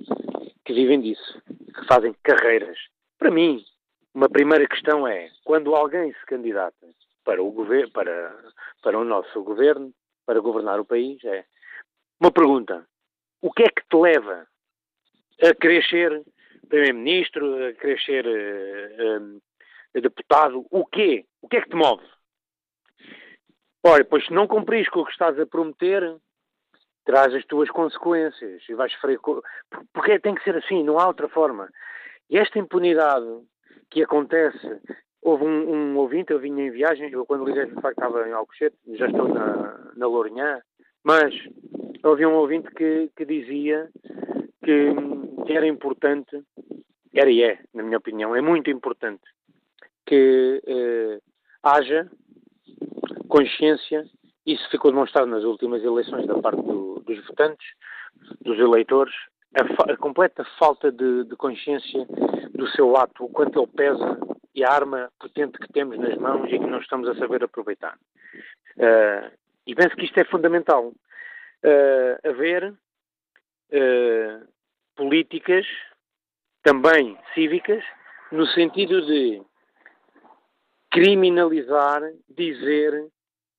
Speaker 11: que vivem disso, que fazem carreiras. Para mim, uma primeira questão é, quando alguém se candidata para o, governo, para, para o nosso governo, para governar o país, é uma pergunta. O que é que te leva a crescer Primeiro-Ministro, a crescer uh, deputado, o quê? O que é que te move? Olha, pois se não cumpris com o que estás a prometer, terás as tuas consequências e vais sofrer. Porque tem que ser assim, não há outra forma. E esta impunidade que acontece. Houve um, um ouvinte, eu vinha em viagem, eu quando liguei, de facto estava em Alcochete, já estou na, na Lourinhã, mas havia um ouvinte que, que dizia que, que era importante, era e é, na minha opinião, é muito importante que eh, haja consciência, isso ficou demonstrado nas últimas eleições da parte do, dos votantes, dos eleitores, a, a completa falta de, de, consciência do seu ato, o quanto ele pesa e a arma potente que temos nas mãos e que não estamos a saber aproveitar. Uh, e penso que isto é fundamental. Uh, haver uh, políticas também cívicas no sentido de criminalizar, dizer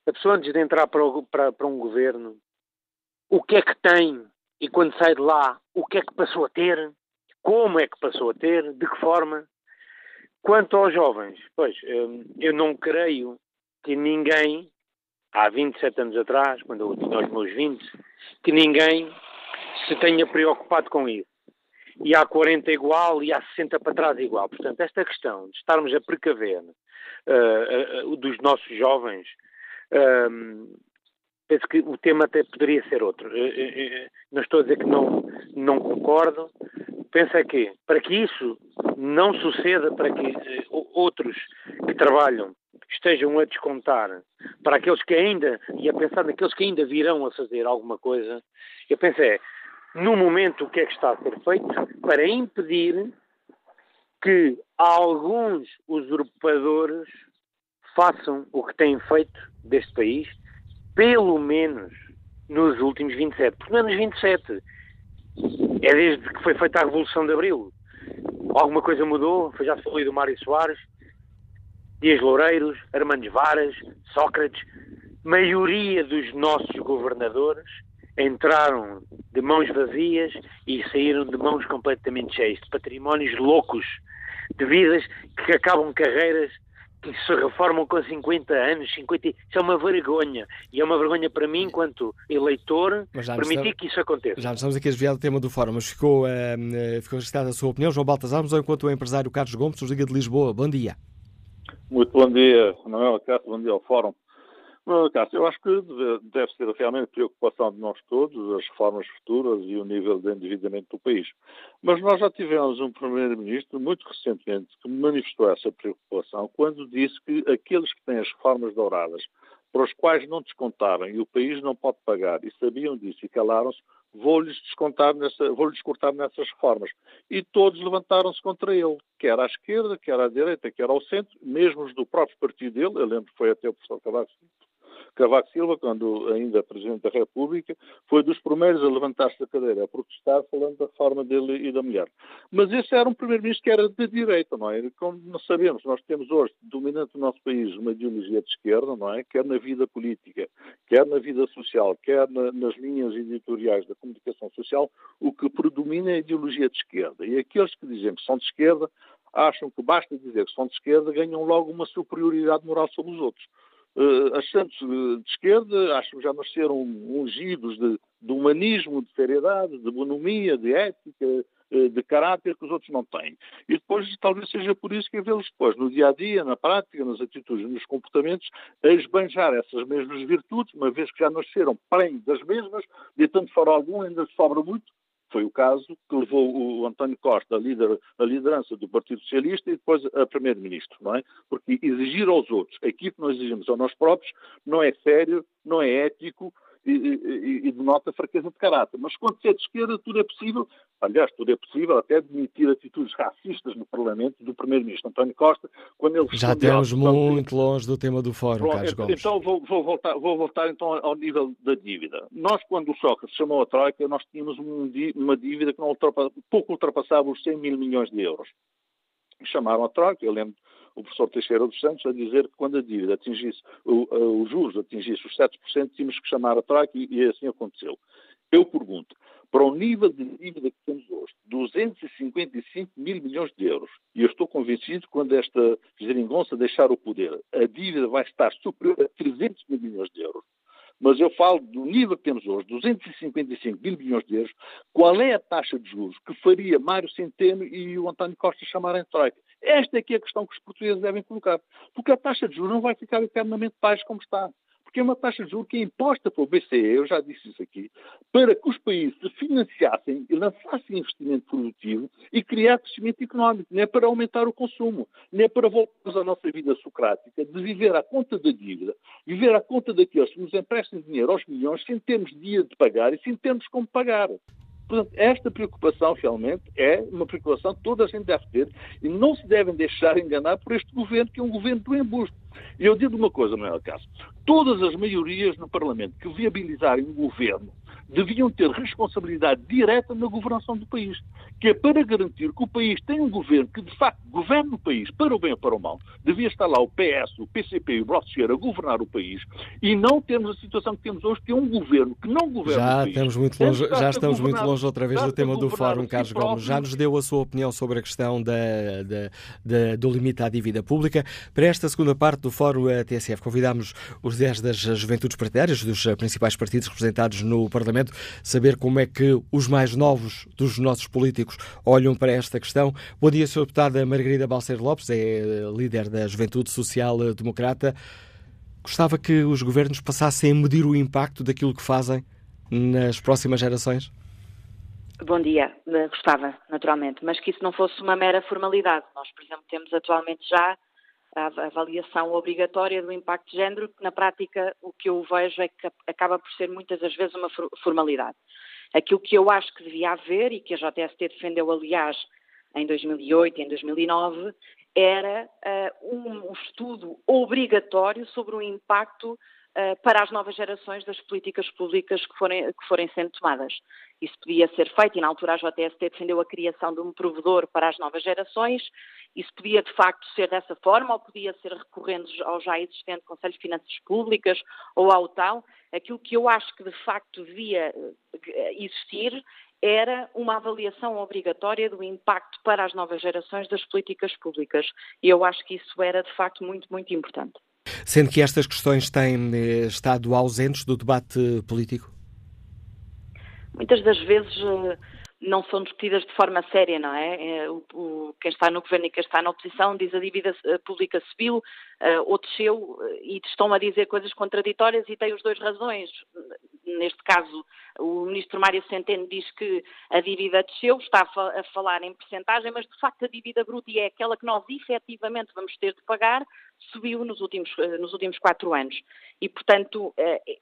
Speaker 11: a pessoa antes de entrar para, o, para, para um governo o que é que tem e quando sai de lá, o que é que passou a ter, como é que passou a ter, de que forma. Quanto aos jovens, pois, hum, eu não creio que ninguém, há 27 anos atrás, quando eu tinha os meus 20, que ninguém se tenha preocupado com isso. E há 40 igual e há 60 para trás igual. Portanto, esta questão de estarmos a precaver uh, uh, dos nossos jovens, uh, penso que o tema até poderia ser outro. Eh, não estou a dizer que não, não concordo. Penso é que, para que isso não suceda, para que outros que trabalham estejam a descontar para aqueles que ainda, e a pensar naqueles que ainda virão a fazer alguma coisa, eu penso é, no momento o que é que está a ser feito para impedir que alguns usurpadores façam o que têm feito deste país pelo menos nos últimos 27, pelo menos 27. É desde que foi feita a Revolução de Abril. Alguma coisa mudou, foi já falou do Mário Soares, Dias Loureiros, Armandes Varas, Sócrates. Maioria dos nossos governadores entraram de mãos vazias e saíram de mãos completamente cheias, de patrimónios loucos, de vidas que acabam carreiras que se reformam com 50 anos, 50, isso é uma vergonha. E é uma vergonha para mim, enquanto eleitor, permitir estamos, que isso aconteça.
Speaker 2: Já estamos aqui a desviar do tema do fórum, mas ficou, uh, ficou registrada a sua opinião. João Baltazar, mas enquanto o empresário Carlos Gomes, nos Liga de Lisboa. Bom dia.
Speaker 12: Muito bom dia, Manuel Cássio, bom dia ao fórum. Cássio, eu acho que deve ser realmente preocupação de nós todos as reformas futuras e o nível de endividamento do país. Mas nós já tivemos um Primeiro-Ministro, muito recentemente, que manifestou essa preocupação quando disse que aqueles que têm as reformas douradas, para os quais não descontaram e o país não pode pagar, e sabiam disso e calaram-se, vou-lhes descontar nessa, vou-lhes cortar nessas reformas. E todos levantaram-se contra ele, quer à esquerda, quer à direita, quer ao centro, mesmo os do próprio partido dele, eu lembro que foi até o professor Cavaco Cavaco Silva, quando ainda Presidente da República, foi dos primeiros a levantar-se da cadeira, a protestar, falando da forma dele e da mulher. Mas esse era um Primeiro-Ministro que era de direita, não é? Como nós sabemos, nós temos hoje, dominante no nosso país, uma ideologia de esquerda, não é? Quer na vida política, quer na vida social, quer na, nas linhas editoriais da comunicação social, o que predomina é a ideologia de esquerda. E aqueles que dizem que são de esquerda acham que basta dizer que são de esquerda ganham logo uma superioridade moral sobre os outros uh, achando de esquerda, acho que já nasceram ungidos de, de humanismo, de seriedade, de bonomia, de ética, uh, de caráter que os outros não têm. E depois talvez seja por isso que vê-los depois, no dia a dia, na prática, nas atitudes, nos comportamentos, a esbanjar essas mesmas virtudes, uma vez que já nasceram bem das mesmas, de tanto fora algum ainda sobra muito, foi o caso que levou o António Costa a liderança do Partido Socialista e depois a Primeiro-Ministro, não é? Porque exigir aos outros aquilo que nós exigimos a nós próprios não é sério, não é ético e, e, e denota fraqueza de caráter. Mas quando se é de esquerda, tudo é possível. Aliás, tudo é possível até admitir atitudes racistas no Parlamento do Primeiro-Ministro António Costa, quando ele
Speaker 2: Já estamos muito longe do tema do Fórum, Pronto, Carlos
Speaker 12: Gomes. Então vou, vou, voltar, vou voltar então ao nível da dívida. Nós, quando o Sócrates chamou a Troika, nós tínhamos uma dívida que não ultrapa, pouco ultrapassava os 100 mil milhões de euros. Chamaram a Troika, eu lembro o professor Teixeira dos Santos a dizer que quando a dívida atingisse, o, os juros atingisse os 7%, tínhamos que chamar a Troika e, e assim aconteceu. Eu pergunto, para o nível de dívida que temos hoje, 255 mil milhões de euros, e eu estou convencido que quando esta geringonça deixar o poder, a dívida vai estar superior a 300 mil milhões de euros, mas eu falo do nível que temos hoje, 255 mil milhões de euros, qual é a taxa de juros que faria Mário Centeno e o António Costa chamarem troika? Esta é que é a questão que os portugueses devem colocar. Porque a taxa de juros não vai ficar eternamente baixa como está porque é uma taxa de juros que é imposta pelo BCE, eu já disse isso aqui, para que os países se financiassem e lançassem investimento produtivo e criar crescimento económico, não é para aumentar o consumo, não é para voltarmos à nossa vida socrática de viver à conta da dívida, viver à conta daqueles que nos emprestam dinheiro aos milhões sem termos dia de pagar e sem termos como pagar. Portanto, esta preocupação realmente é uma preocupação que toda a gente deve ter e não se devem deixar enganar por este governo, que é um governo do embuste. E eu digo uma coisa, Manuel Cássio. Todas as maiorias no Parlamento que viabilizarem um governo deviam ter responsabilidade direta na governação do país, que é para garantir que o país tenha um governo que, de facto, governe o país para o bem ou para o mal. Devia estar lá o PS, o PCP e o Bloco de Esquerda a governar o país e não termos a situação que temos hoje, que é um governo que não governa
Speaker 2: já
Speaker 12: o país.
Speaker 2: Estamos muito longe, já estamos muito longe outra vez do tema do Fórum, Carlos Gomes. Já nos deu a sua opinião sobre a questão da, da, da, do limite à dívida pública. Para esta segunda parte do Fórum TSF, convidámos os 10 das juventudes partidárias, dos principais partidos representados no Parlamento Parlamento, saber como é que os mais novos dos nossos políticos olham para esta questão. Bom dia, Sra. Deputada Margarida Balseiro Lopes, é líder da Juventude Social Democrata. Gostava que os governos passassem a medir o impacto daquilo que fazem nas próximas gerações?
Speaker 13: Bom dia, gostava, naturalmente, mas que isso não fosse uma mera formalidade. Nós, por exemplo, temos atualmente já a avaliação obrigatória do impacto de género, que na prática o que eu vejo é que acaba por ser muitas das vezes uma formalidade. Aquilo que eu acho que devia haver, e que a JST defendeu, aliás, em 2008 e em 2009, era uh, um, um, estudo obrigatório sobre o impacto para as novas gerações das políticas públicas que forem, que forem sendo tomadas. Isso podia ser feito e na altura a JST defendeu a criação de um provedor para as novas gerações isso podia, de facto, ser dessa forma ou podia ser recorrendo ao já existente Conselho de Finanças Públicas ou ao tal. Aquilo que eu acho que, de facto, devia eh, existir era uma avaliação obrigatória do impacto para as novas gerações das políticas públicas. E eu acho que isso era, de facto, muito, muito importante.
Speaker 2: Sendo que estas questões têm eh, estado ausentes do debate político?
Speaker 13: Muitas das vezes eh, não são discutidas de forma séria, não é? é? O, o, quem está no governo e quem está na oposição diz a dívida eh, pública subiu uh, ou desceu e estão a dizer coisas contraditórias e têm os dois razões. Neste caso, o ministro Mário Centeno diz que a dívida desceu, está a, a falar em percentagem, mas de facto a dívida bruta é aquela que nós efetivamente vamos ter de pagar, subiu nos últimos, uh, nos últimos quatro anos. E, portanto,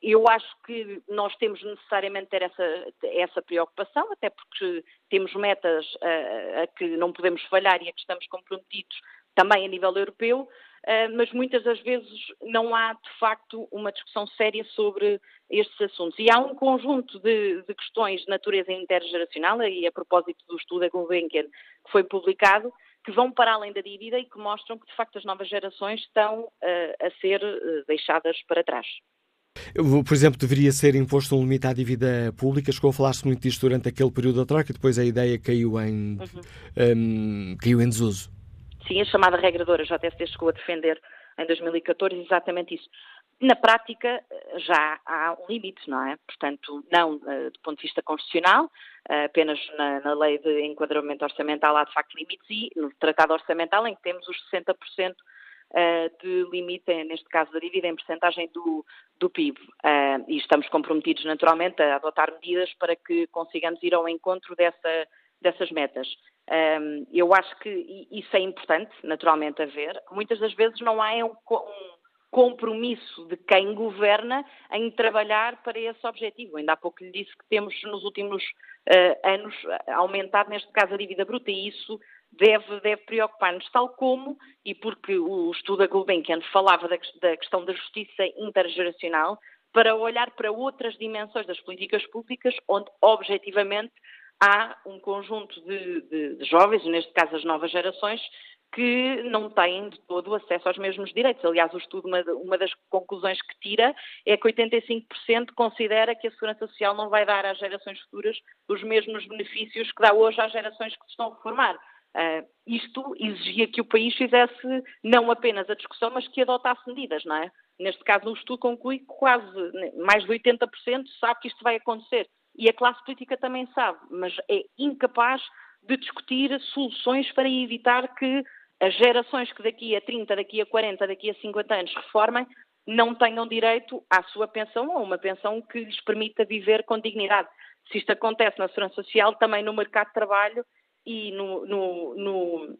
Speaker 13: eu acho que nós temos necessariamente ter essa, essa preocupação, até porque temos metas a, a que não podemos falhar e a que estamos comprometidos também a nível europeu, mas muitas das vezes não há, de facto, uma discussão séria sobre estes assuntos. E há um conjunto de, de questões de natureza intergeracional, e a propósito do estudo da Gulbenkian que foi publicado, que vão para além da dívida e que mostram que, de facto, as novas gerações estão uh, a ser uh, deixadas para trás.
Speaker 2: Por exemplo, deveria ser imposto um limite à dívida pública. Chegou a falar-se muito disto durante aquele período da troca e depois a ideia caiu em, uhum. um, caiu em desuso.
Speaker 13: Sim, a chamada regra Doura, a JST chegou a defender em 2014 exatamente isso. Na prática, já há um limite, não é? Portanto, não uh, do ponto de vista constitucional, uh, apenas na, na, lei de enquadramento orçamental há de facto limites e no tratado orçamental em que temos os 60% uh, eh, de limite, neste caso da dívida, em percentagem do, do PIB. e estamos comprometidos naturalmente a adotar medidas para que consigamos ir ao encontro dessa, dessas metas. Um, eu acho que isso é importante, naturalmente, a ver. Muitas das vezes não há um compromisso de quem governa em trabalhar para esse objetivo. Ainda há pouco lhe disse que temos nos últimos uh, anos aumentado, neste caso, a dívida bruta e isso deve, deve preocupar-nos, tal como, e porque o estudo da Gulbenkian falava da, da questão da justiça intergeracional, para olhar para outras dimensões das políticas públicas, onde, objetivamente, há um conjunto de, de, de jovens, neste caso as novas gerações, que não têm de todo acesso aos mesmos direitos. Aliás, o estudo, uma, uma das conclusões que tira é que 85% considera que a Segurança Social não vai dar às gerações futuras os mesmos benefícios que dá hoje às gerações que se estão a reformar. Uh, isto exigia que o país fizesse não apenas a discussão, mas que adotasse medidas, não é? Neste caso, o estudo conclui que quase mais de 80% sabe que isto vai acontecer. E a classe política também sabe, mas é incapaz de discutir soluções para evitar que as gerações que daqui a 30, daqui a 40, daqui a 50 anos reformem não tenham direito à sua pensão ou uma pensão que lhes permita viver com dignidade. Se isto acontece na segurança social, também no mercado de trabalho e no, no, no,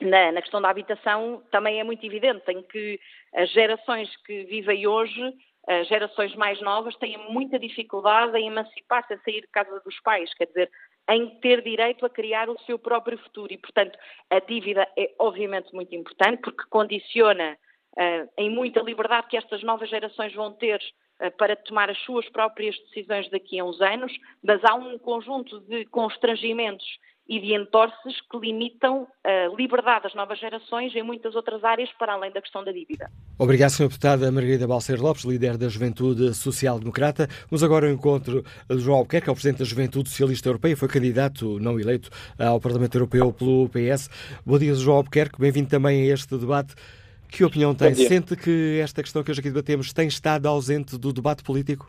Speaker 13: na, na, questão da habitação também é muito evidente. Tem que as gerações que vivem hoje, as gerações mais novas, têm muita dificuldade em emancipar-se, a sair de casa dos pais. Quer dizer, em ter direito a criar o seu próprio futuro. E, portanto, a dívida é obviamente muito importante porque condiciona uh, em muita liberdade que estas novas gerações vão ter uh, para tomar as suas próprias decisões daqui a uns anos, mas há um conjunto de constrangimentos e de entorces que limitam a liberdade das novas gerações em muitas outras áreas, para além da questão da dívida.
Speaker 2: Obrigado, Sra. Deputada Margarida Balcer Lopes, líder da Juventude Social Democrata. Vamos agora ao encontro de João Albuquerque, é o Presidente da Juventude Socialista Europeia, foi candidato não eleito ao Parlamento Europeu pelo PS. Bom dia, João Albuquerque, bem-vindo também a este debate. Que opinião tem? Sente que esta questão que hoje aqui debatemos tem estado ausente do debate político?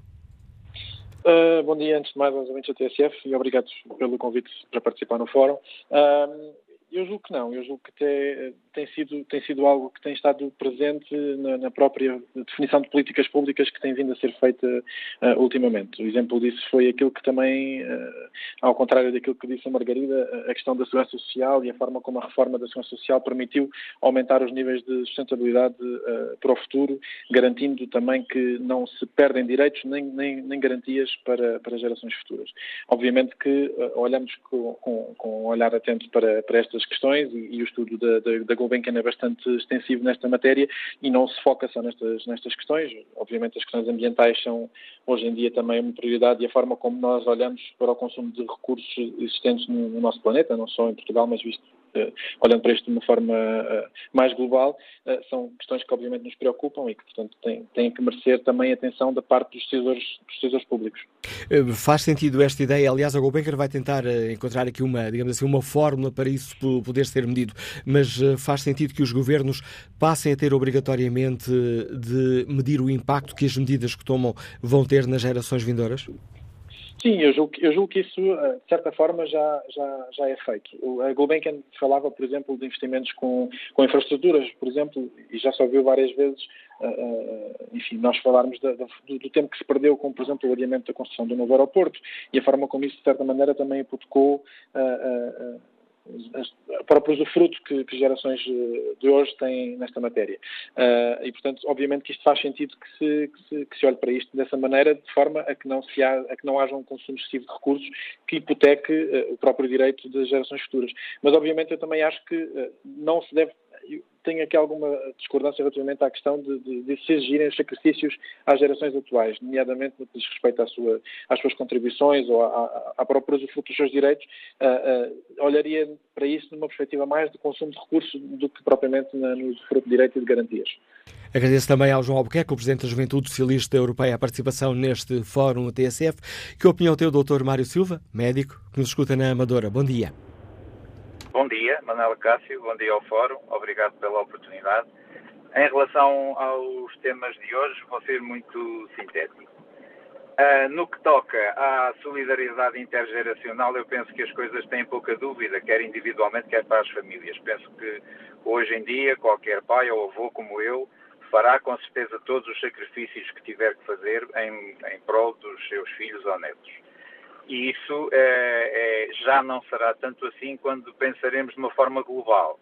Speaker 14: Uh, bom dia, antes de mais, aos amigos da TSF e obrigado pelo convite para participar no fórum. Uh, eu julgo que não, eu julgo que até tem sido, tem sido algo que tem estado presente na, na, própria definição de políticas públicas que tem vindo a ser feita uh, ultimamente. O exemplo disso foi aquilo que também, uh, ao contrário daquilo que disse a Margarida, a questão da segurança social e a forma como a reforma da segurança social permitiu aumentar os níveis de sustentabilidade uh, para o futuro, garantindo também que não se perdem direitos nem, nem, nem garantias para, para gerações futuras. Obviamente que olhamos com, com, com, um olhar atento para, para estas questões e, e o estudo da, da, da Gulbenkian é bastante extensivo nesta matéria e não se foca só nestas, nestas questões. Obviamente as questões ambientais são hoje em dia também uma prioridade e a forma como nós olhamos para o consumo de recursos existentes no, no nosso planeta, não só em Portugal, mas visto olhando para isto de uma forma uh, mais global, uh, são questões que obviamente nos preocupam e que, portanto, têm, têm que merecer também atenção da parte dos decisores, dos decisores públicos.
Speaker 2: Faz sentido esta ideia, aliás, a Gulbenkian vai tentar encontrar aqui uma, digamos assim, uma fórmula para isso poder ser medido, mas faz sentido que os governos passem a ter obrigatoriamente de medir o impacto que as medidas que tomam vão ter nas gerações vindouras?
Speaker 14: Sim, eu julgo, eu julgo que isso, eh, de certa forma, já, já, já é feito. A Gulbenkian falava, por exemplo, de investimentos com, com infraestruturas, por exemplo, e já se ouviu várias vezes, uh, enfim, nós falarmos da, do, do, tempo que se perdeu com, por exemplo, o adiamento da construção do novo aeroporto e a forma como isso, de certa maneira, também hipotecou próprios usufruto que, que gerações eh, de hoje têm nesta matéria. Uh, e, portanto, obviamente que isto faz sentido que se, que se, que se, olhe para isto dessa maneira, de forma a que não, se há, a que não haja um consumo excessivo de recursos que hipoteque uh, o próprio direito das gerações futuras. Mas, obviamente, eu também acho que uh, não se deve tenho aqui alguma discordância relativamente à questão de, de, de se exigirem os sacrifícios às gerações atuais, nomeadamente no que diz respeito à sua, às suas contribuições ou à, à própria usufruto dos seus direitos, uh, uh, olharia para isso numa perspectiva mais de consumo de recursos do que propriamente na, no usufruto de direito e de garantias.
Speaker 2: Agradeço também ao João Albuquerque, o Presidente da Juventude Socialista Europeia, a participação neste fórum TSF. Que opinião tem o Dr. Mário Silva, médico, que nos escuta na Amadora? Bom dia.
Speaker 15: Bom dia, Manuela Cássio, bom dia ao Fórum, obrigado pela oportunidade. Em relação aos temas de hoje, vou ser muito sintético. Uh, no que toca à solidariedade intergeracional, eu penso que as coisas têm pouca dúvida, quer individualmente, quer para as famílias. Penso que hoje em dia, qualquer pai ou avô como eu fará com certeza todos os sacrifícios que tiver que fazer em, em prol dos seus filhos ou netos. E isso é, é, já não será tanto assim quando pensaremos de uma forma global,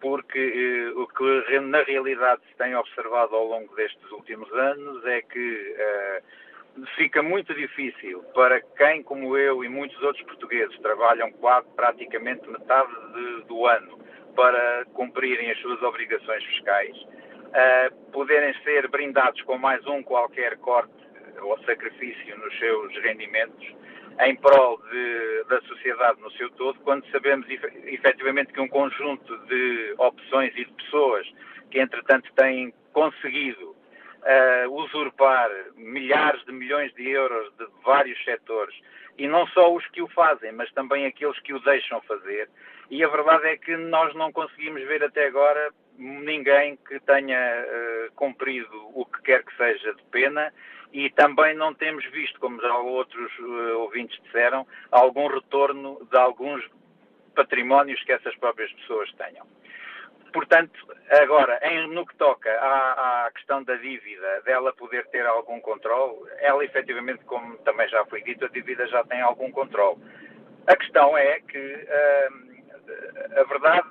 Speaker 15: porque eh, o que na realidade se tem observado ao longo destes últimos anos é que fica muito difícil para quem, como eu e muitos outros portugueses, trabalham quase praticamente metade de, do ano para cumprirem as suas obrigações fiscais, poderem ser brindados com mais um qualquer corte ou sacrifício nos seus rendimentos, em prol de, da sociedade no seu todo, quando sabemos efetivamente que um conjunto de opções e de pessoas que, entretanto, têm conseguido uh, usurpar milhares de milhões de euros de vários setores, e não só os que o fazem, mas também aqueles que o deixam fazer. E a verdade é que nós não conseguimos ver até agora ninguém que tenha uh, cumprido o que quer que seja de pena e também não temos visto, como já outros uh, ouvintes disseram, algum retorno de alguns patrimónios que essas próprias pessoas tenham. Portanto, agora, em, no que toca à, à, questão da dívida, dela poder ter algum controle, ela efetivamente, como também já foi dito, a dívida já tem algum controle. A questão é que, uh, a verdade,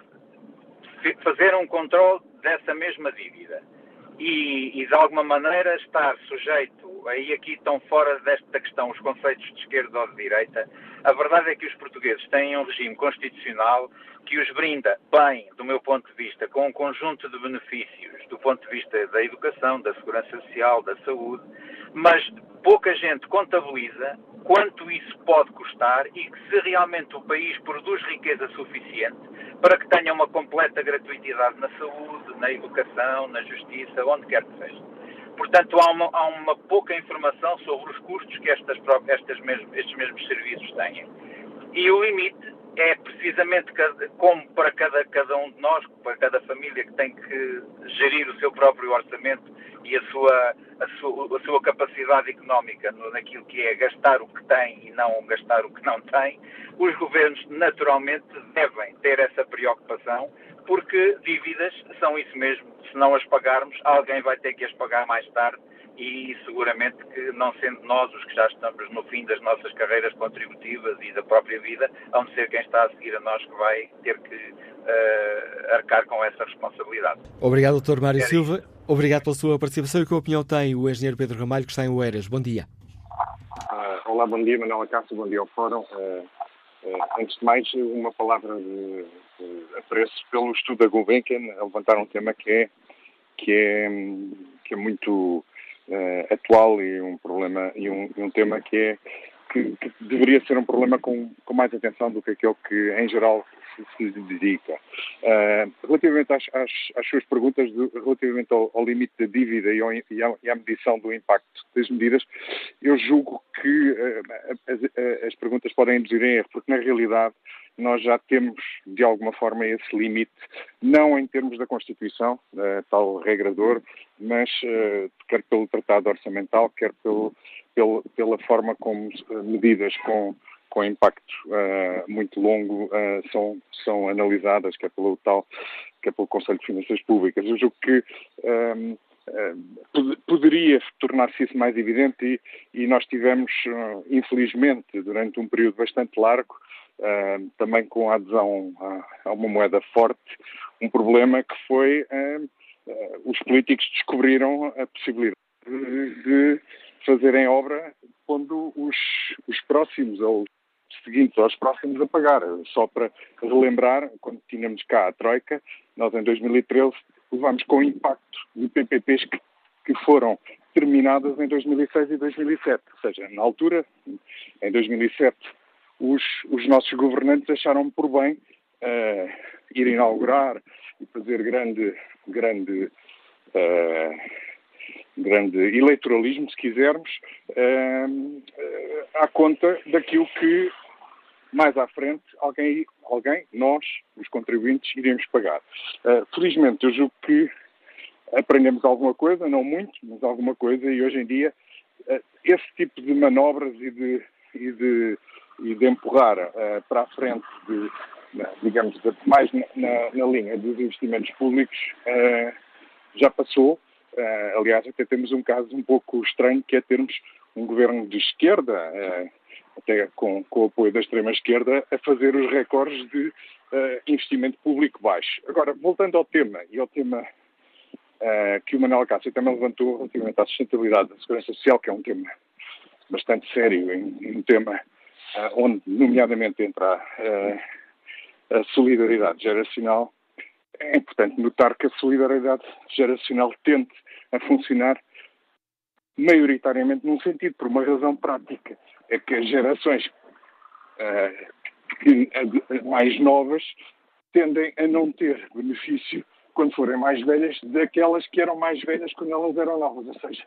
Speaker 15: fazer um controle dessa mesma dívida e, e, de alguma maneira estar sujeito, aí aqui estão fora desta questão os conceitos de esquerda ou de direita, a verdade é que os portugueses têm um regime constitucional que os brinda bem, do meu ponto de vista, com um conjunto de benefícios do ponto de vista da educação, da segurança social, da saúde, mas pouca gente contabiliza quanto isso pode custar e que se realmente o país produz riqueza suficiente para que tenha uma completa gratuitidade na saúde, na educação, na justiça, onde quer que seja. Portanto, há uma, há uma pouca informação sobre os custos que estas, estas mesmos, estes mesmos serviços têm. E o limite é precisamente como para cada, cada um de nós, para cada família que tem que gerir o seu próprio orçamento e a sua, a sua, a sua capacidade económica naquilo que é gastar o que tem e não gastar o que não tem, os governos naturalmente devem ter essa preocupação, porque dívidas são isso mesmo. Se não as pagarmos, alguém vai ter que as pagar mais tarde e seguramente que não sendo nós os que já estamos no fim das nossas carreiras contributivas e da própria vida, hão de ser quem está a seguir a nós que vai ter que uh, arcar com essa responsabilidade.
Speaker 2: Obrigado, Dr. Mário é Silva. Obrigado pela sua participação e que opinião tem o engenheiro Pedro Ramalho, que está em Oeiras. Bom dia.
Speaker 16: Uh, olá, bom dia, Manuel Cássio, bom dia ao Fórum. Uh, antes de mais, uma palavra de apreço pelo estudo da Gulbenkian a levantar um tema que é, que é, que é muito uh, atual e um problema e um, um tema que é que, que, deveria ser um problema com, com mais atenção do que aquele que em geral se, dedica. Uh, relativamente às, às, às, suas perguntas, de, relativamente ao, ao, limite da dívida e, ao, e, à, e, à, medição do impacto das medidas, eu julgo que uh, as, as, perguntas podem induzir em erro, porque na realidade nós já temos, de alguma forma, esse limite, não em termos da Constituição, uh, tal regrador, mas uh, quer pelo Tratado Orçamental, quer pelo, pelo, pela forma como uh, medidas com, com impacto muito longo são, são analisadas, quer pelo tal, quer pelo Conselho de Finanças Públicas. Eu julgo que um, ehm, poderia tornar-se isso mais evidente e, e nós tivemos, infelizmente, durante um período bastante largo, uh, também com a adesão a, a, uma moeda forte, um problema que foi uh, uh, os políticos descobriram a possibilidade de, de fazerem obra pondo os, os próximos ou seguintes aos próximos a pagar. Só para relembrar, quando tínhamos cá a Troika, nós em 2013 levámos com o impacto de PPPs que, que foram terminadas em 2006 e 2007. Ou seja, na altura, em 2007, os, os nossos governantes acharam por bem uh, ir inaugurar e fazer grande, grande, uh, grande eleitoralismo, se quisermos, uh, à conta daquilo que mais à frente alguém, alguém nós, os contribuintes, iremos pagar. felizmente, eu julgo que aprendemos alguma coisa, não muito, mas alguma coisa, e hoje em dia esse tipo de manobras e de, e de e de empurrar uh, para a frente, de, digamos, mais na, na, na, linha dos investimentos públicos, uh, já passou. Uh, aliás, até temos um caso um pouco estranho, que é termos um governo de esquerda, até com, com, o apoio da extrema-esquerda, a fazer os recordes de investimento público baixo. Agora, voltando ao tema, e ao tema que o Manuel Cássio também levantou relativamente à sustentabilidade da segurança social, que é um tema bastante sério, um tema uh, onde, nomeadamente, entra uh, a solidariedade geracional, é importante notar que a solidariedade geracional tende a funcionar maioritariamente num sentido, por uma razão prática. É que as gerações que mais novas tendem a não ter benefício quando forem mais velhas daquelas que eram mais velhas quando elas eram novas. Ou seja,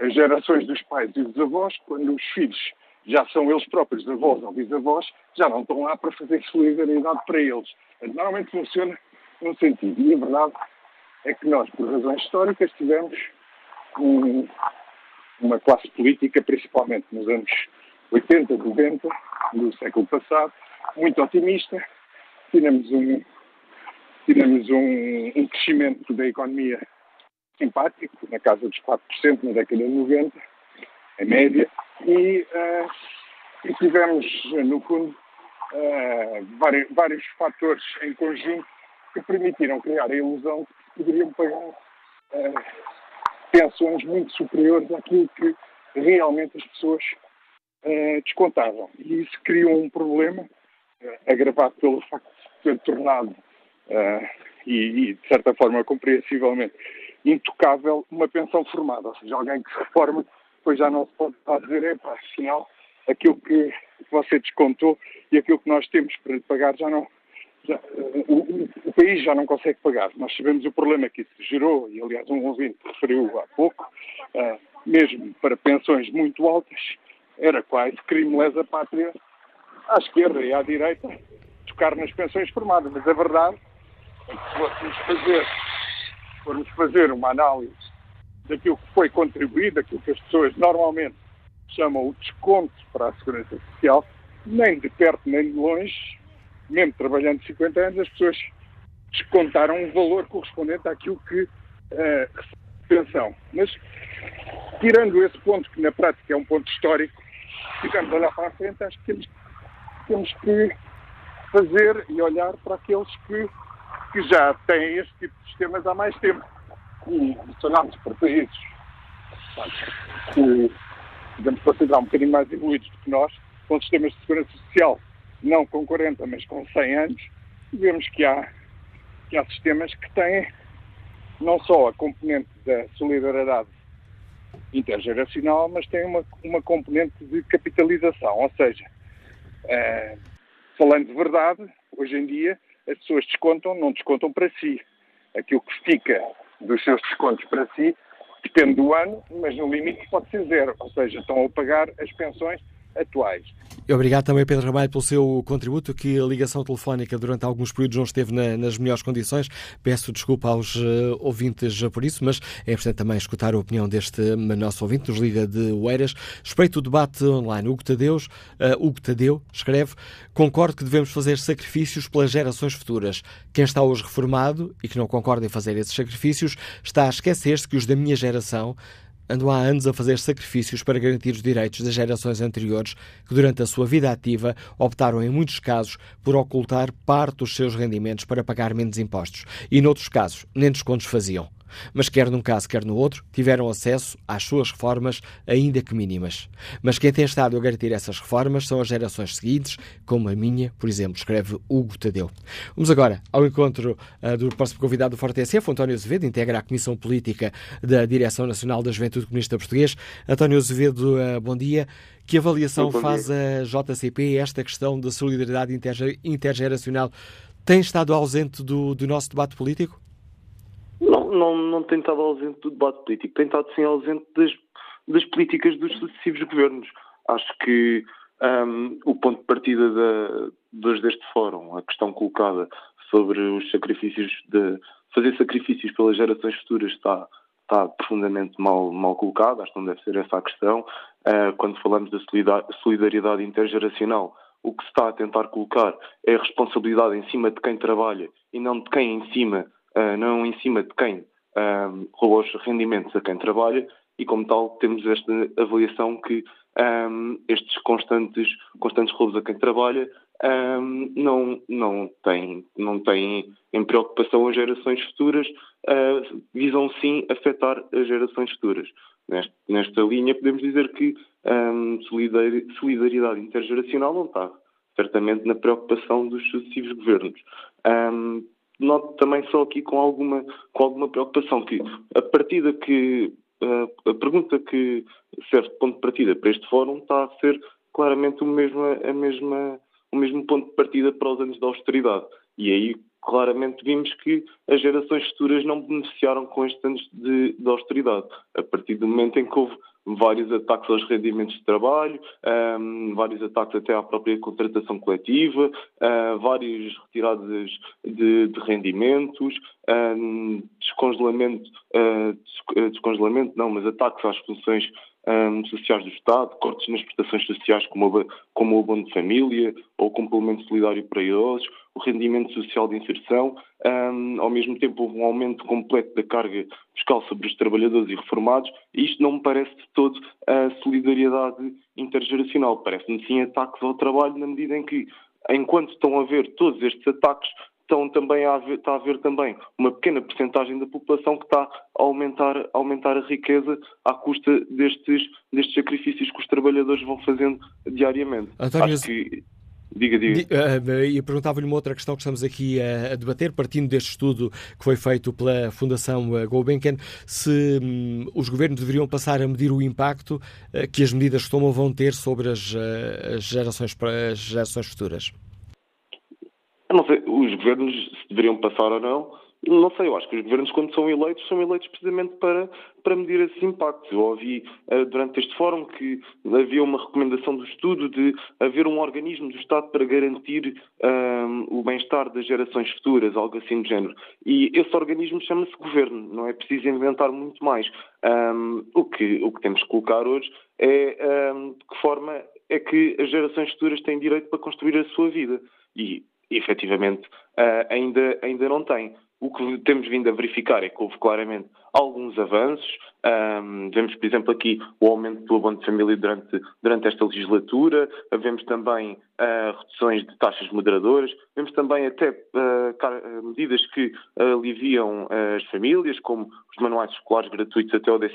Speaker 16: as gerações dos pais e dos avós, quando os filhos já são eles próprios avós ou bisavós, já não estão lá para fazer solidariedade para eles. Normalmente funciona num sentido. E a verdade é que nós, por razões históricas, tivemos um, uma classe política, principalmente nos anos 80, 90 do século passado, muito otimista. Tivemos um, tivemos um, um crescimento da economia simpático, na casa dos 4% na década de 90, em média, e, uh, e tivemos, no fundo, uh, vários, vários fatores em conjunto que permitiram criar a ilusão de que poderiam pagar uh, pensões muito superiores àquilo que realmente as pessoas uh, descontavam. E isso criou um problema, uh, agravado pelo facto de ter tornado, e, e, de certa forma compreensivelmente, intocável uma pensão formada. Ou seja, alguém que se reforma, depois já não se pode dizer, é pá, afinal, aquilo que você descontou e aquilo que nós temos para pagar já não, o, o, país já não consegue pagar. Nós sabemos o problema que isso gerou, e aliás um ouvinte referiu há pouco, uh, mesmo para pensões muito altas, era quase crime lesa pátria à esquerda e à direita tocar nas pensões formadas. Mas a verdade é que se fazer, formos fazer uma análise daquilo que foi contribuído, daquilo que as pessoas normalmente chamam o desconto para a segurança social, nem de perto nem de longe mesmo trabalhando 50 anos, as pessoas descontaram um valor correspondente àquilo que uh, pensão. Mas, tirando esse ponto, que na prática é um ponto histórico, ficamos a olhar para a frente, acho que temos, temos que fazer e olhar para aqueles que, que já têm este tipo de sistemas há mais tempo. E funcionários para países que podemos considerar um bocadinho mais evoluídos do que nós, com sistemas de segurança social não com 40, mas com 100 anos, vemos que há, que há sistemas que têm não só a componente da solidariedade intergeracional, mas têm uma, uma componente de capitalização. Ou seja, uh, falando de verdade, hoje em dia as pessoas descontam, não descontam para si. Aquilo que fica dos seus descontos para si depende do ano, mas no limite pode ser zero. Ou seja, estão a pagar as pensões atuais.
Speaker 2: Obrigado também, Pedro Ramalho, pelo seu contributo, que a ligação telefónica durante alguns períodos não esteve na, nas melhores condições. Peço desculpa aos uh, ouvintes por isso, mas é importante também escutar a opinião deste nosso ouvinte, nos liga de Oeiras. Espreito o debate online. Hugo, Tadeus, uh, Hugo Tadeu escreve: Concordo que devemos fazer sacrifícios pelas gerações futuras. Quem está hoje reformado e que não concorda em fazer esses sacrifícios está a esquecer-se que os da minha geração andam há anos a fazer sacrifícios para garantir os direitos das gerações anteriores que, durante a sua vida ativa, optaram, em muitos casos, por ocultar parte dos seus rendimentos para pagar menos impostos. E, noutros casos, nem descontos faziam mas quer num caso, quer no outro, tiveram acesso às suas reformas, ainda que mínimas. Mas quem tem estado a garantir essas reformas são as gerações seguintes, como a minha, por exemplo, escreve Hugo Tadeu. Vamos agora ao encontro uh, do próximo convidado do Forte SF, António Azevedo, integra a Comissão Política da Direção Nacional da Juventude Comunista Português. António Azevedo, uh, bom dia. Que avaliação faz a JCP esta questão da solidariedade intergeracional? Tem estado ausente do, do nosso debate político?
Speaker 17: Não, não, não tem estado ausente do debate político, tem estado sim ausente das, das políticas dos sucessivos governos. Acho que um, o ponto de partida da, de deste fórum, a questão colocada sobre os sacrifícios de fazer sacrifícios pelas gerações futuras está, está profundamente mal, mal colocada, acho que não deve ser essa a questão. Uh, quando falamos da solidariedade intergeracional, o que se está a tentar colocar é a responsabilidade em cima de quem trabalha e não de quem em cima uh, não em cima de quem uh, rouba os rendimentos a quem trabalha e, como tal, temos esta avaliação que um, estes constantes, constantes roubos a quem trabalha um, não, não, têm, não têm em preocupação as gerações futuras, uh, visam sim afetar as gerações futuras. Nesta, nesta linha, podemos dizer que um, solidariedade intergeracional não está certamente na preocupação dos sucessivos governos. Um, noto também só aqui com alguma, com alguma preocupação que a partida que a, pergunta que serve de ponto de partida para este fórum está a ser claramente o mesmo, a mesma, o mesmo ponto de partida para os anos da austeridade. E aí claramente vimos que as gerações futuras não beneficiaram com estes anos de, de austeridade. A partir do momento em que houve vários ataques aos rendimentos de trabalho, um, vários ataques até à própria contratação coletiva, uh, várias retiradas de, de rendimentos, um, descongelamento, uh, descongelamento, não, mas ataques às funções um, sociais do Estado, cortes nas prestações sociais como, como o abono de família ou o complemento solidário para idosos, o rendimento social de inserção. Um, ao mesmo tempo, houve um aumento completo da carga fiscal sobre os trabalhadores e reformados, e isto não me parece de todo a solidariedade intergeracional. Parece-me sim ataques ao trabalho, na medida em que, enquanto estão a haver todos estes ataques, estão também a haver, está a haver também uma pequena porcentagem da população que está a aumentar, a aumentar a riqueza à custa destes, destes sacrifícios que os trabalhadores vão fazendo diariamente.
Speaker 2: António,
Speaker 17: Acho que Diga, diga.
Speaker 2: Uh, e perguntava-lhe uma outra questão que estamos aqui a, a, debater, partindo deste estudo que foi feito pela Fundação Gulbenkian, se um, os governos deveriam passar a medir o impacto que as medidas que tomam vão ter sobre as, as, gerações, as gerações futuras.
Speaker 17: Eu não sei, governos se deveriam passar ou não, não sei, eu acho que os governos, quando são eleitos, são eleitos precisamente para, para medir esses impactos. Eu ouvi uh, durante este fórum que havia uma recomendação do estudo de haver um organismo do Estado para garantir um, o bem-estar das gerações futuras, algo assim do género. E esse organismo chama-se governo, não é preciso inventar muito mais. Um, o, que, o que temos que colocar hoje é um, de que forma é que as gerações futuras têm direito para construir a sua vida. E, efetivamente, uh, ainda, ainda não têm. O que temos vindo a verificar é que houve claramente alguns avanços. Um, vemos, por exemplo, aqui o aumento do abono de família durante, durante esta legislatura, vemos também uh, reduções de taxas moderadoras, vemos também até uh, medidas que aliviam as famílias, como os manuais escolares gratuitos até ao 12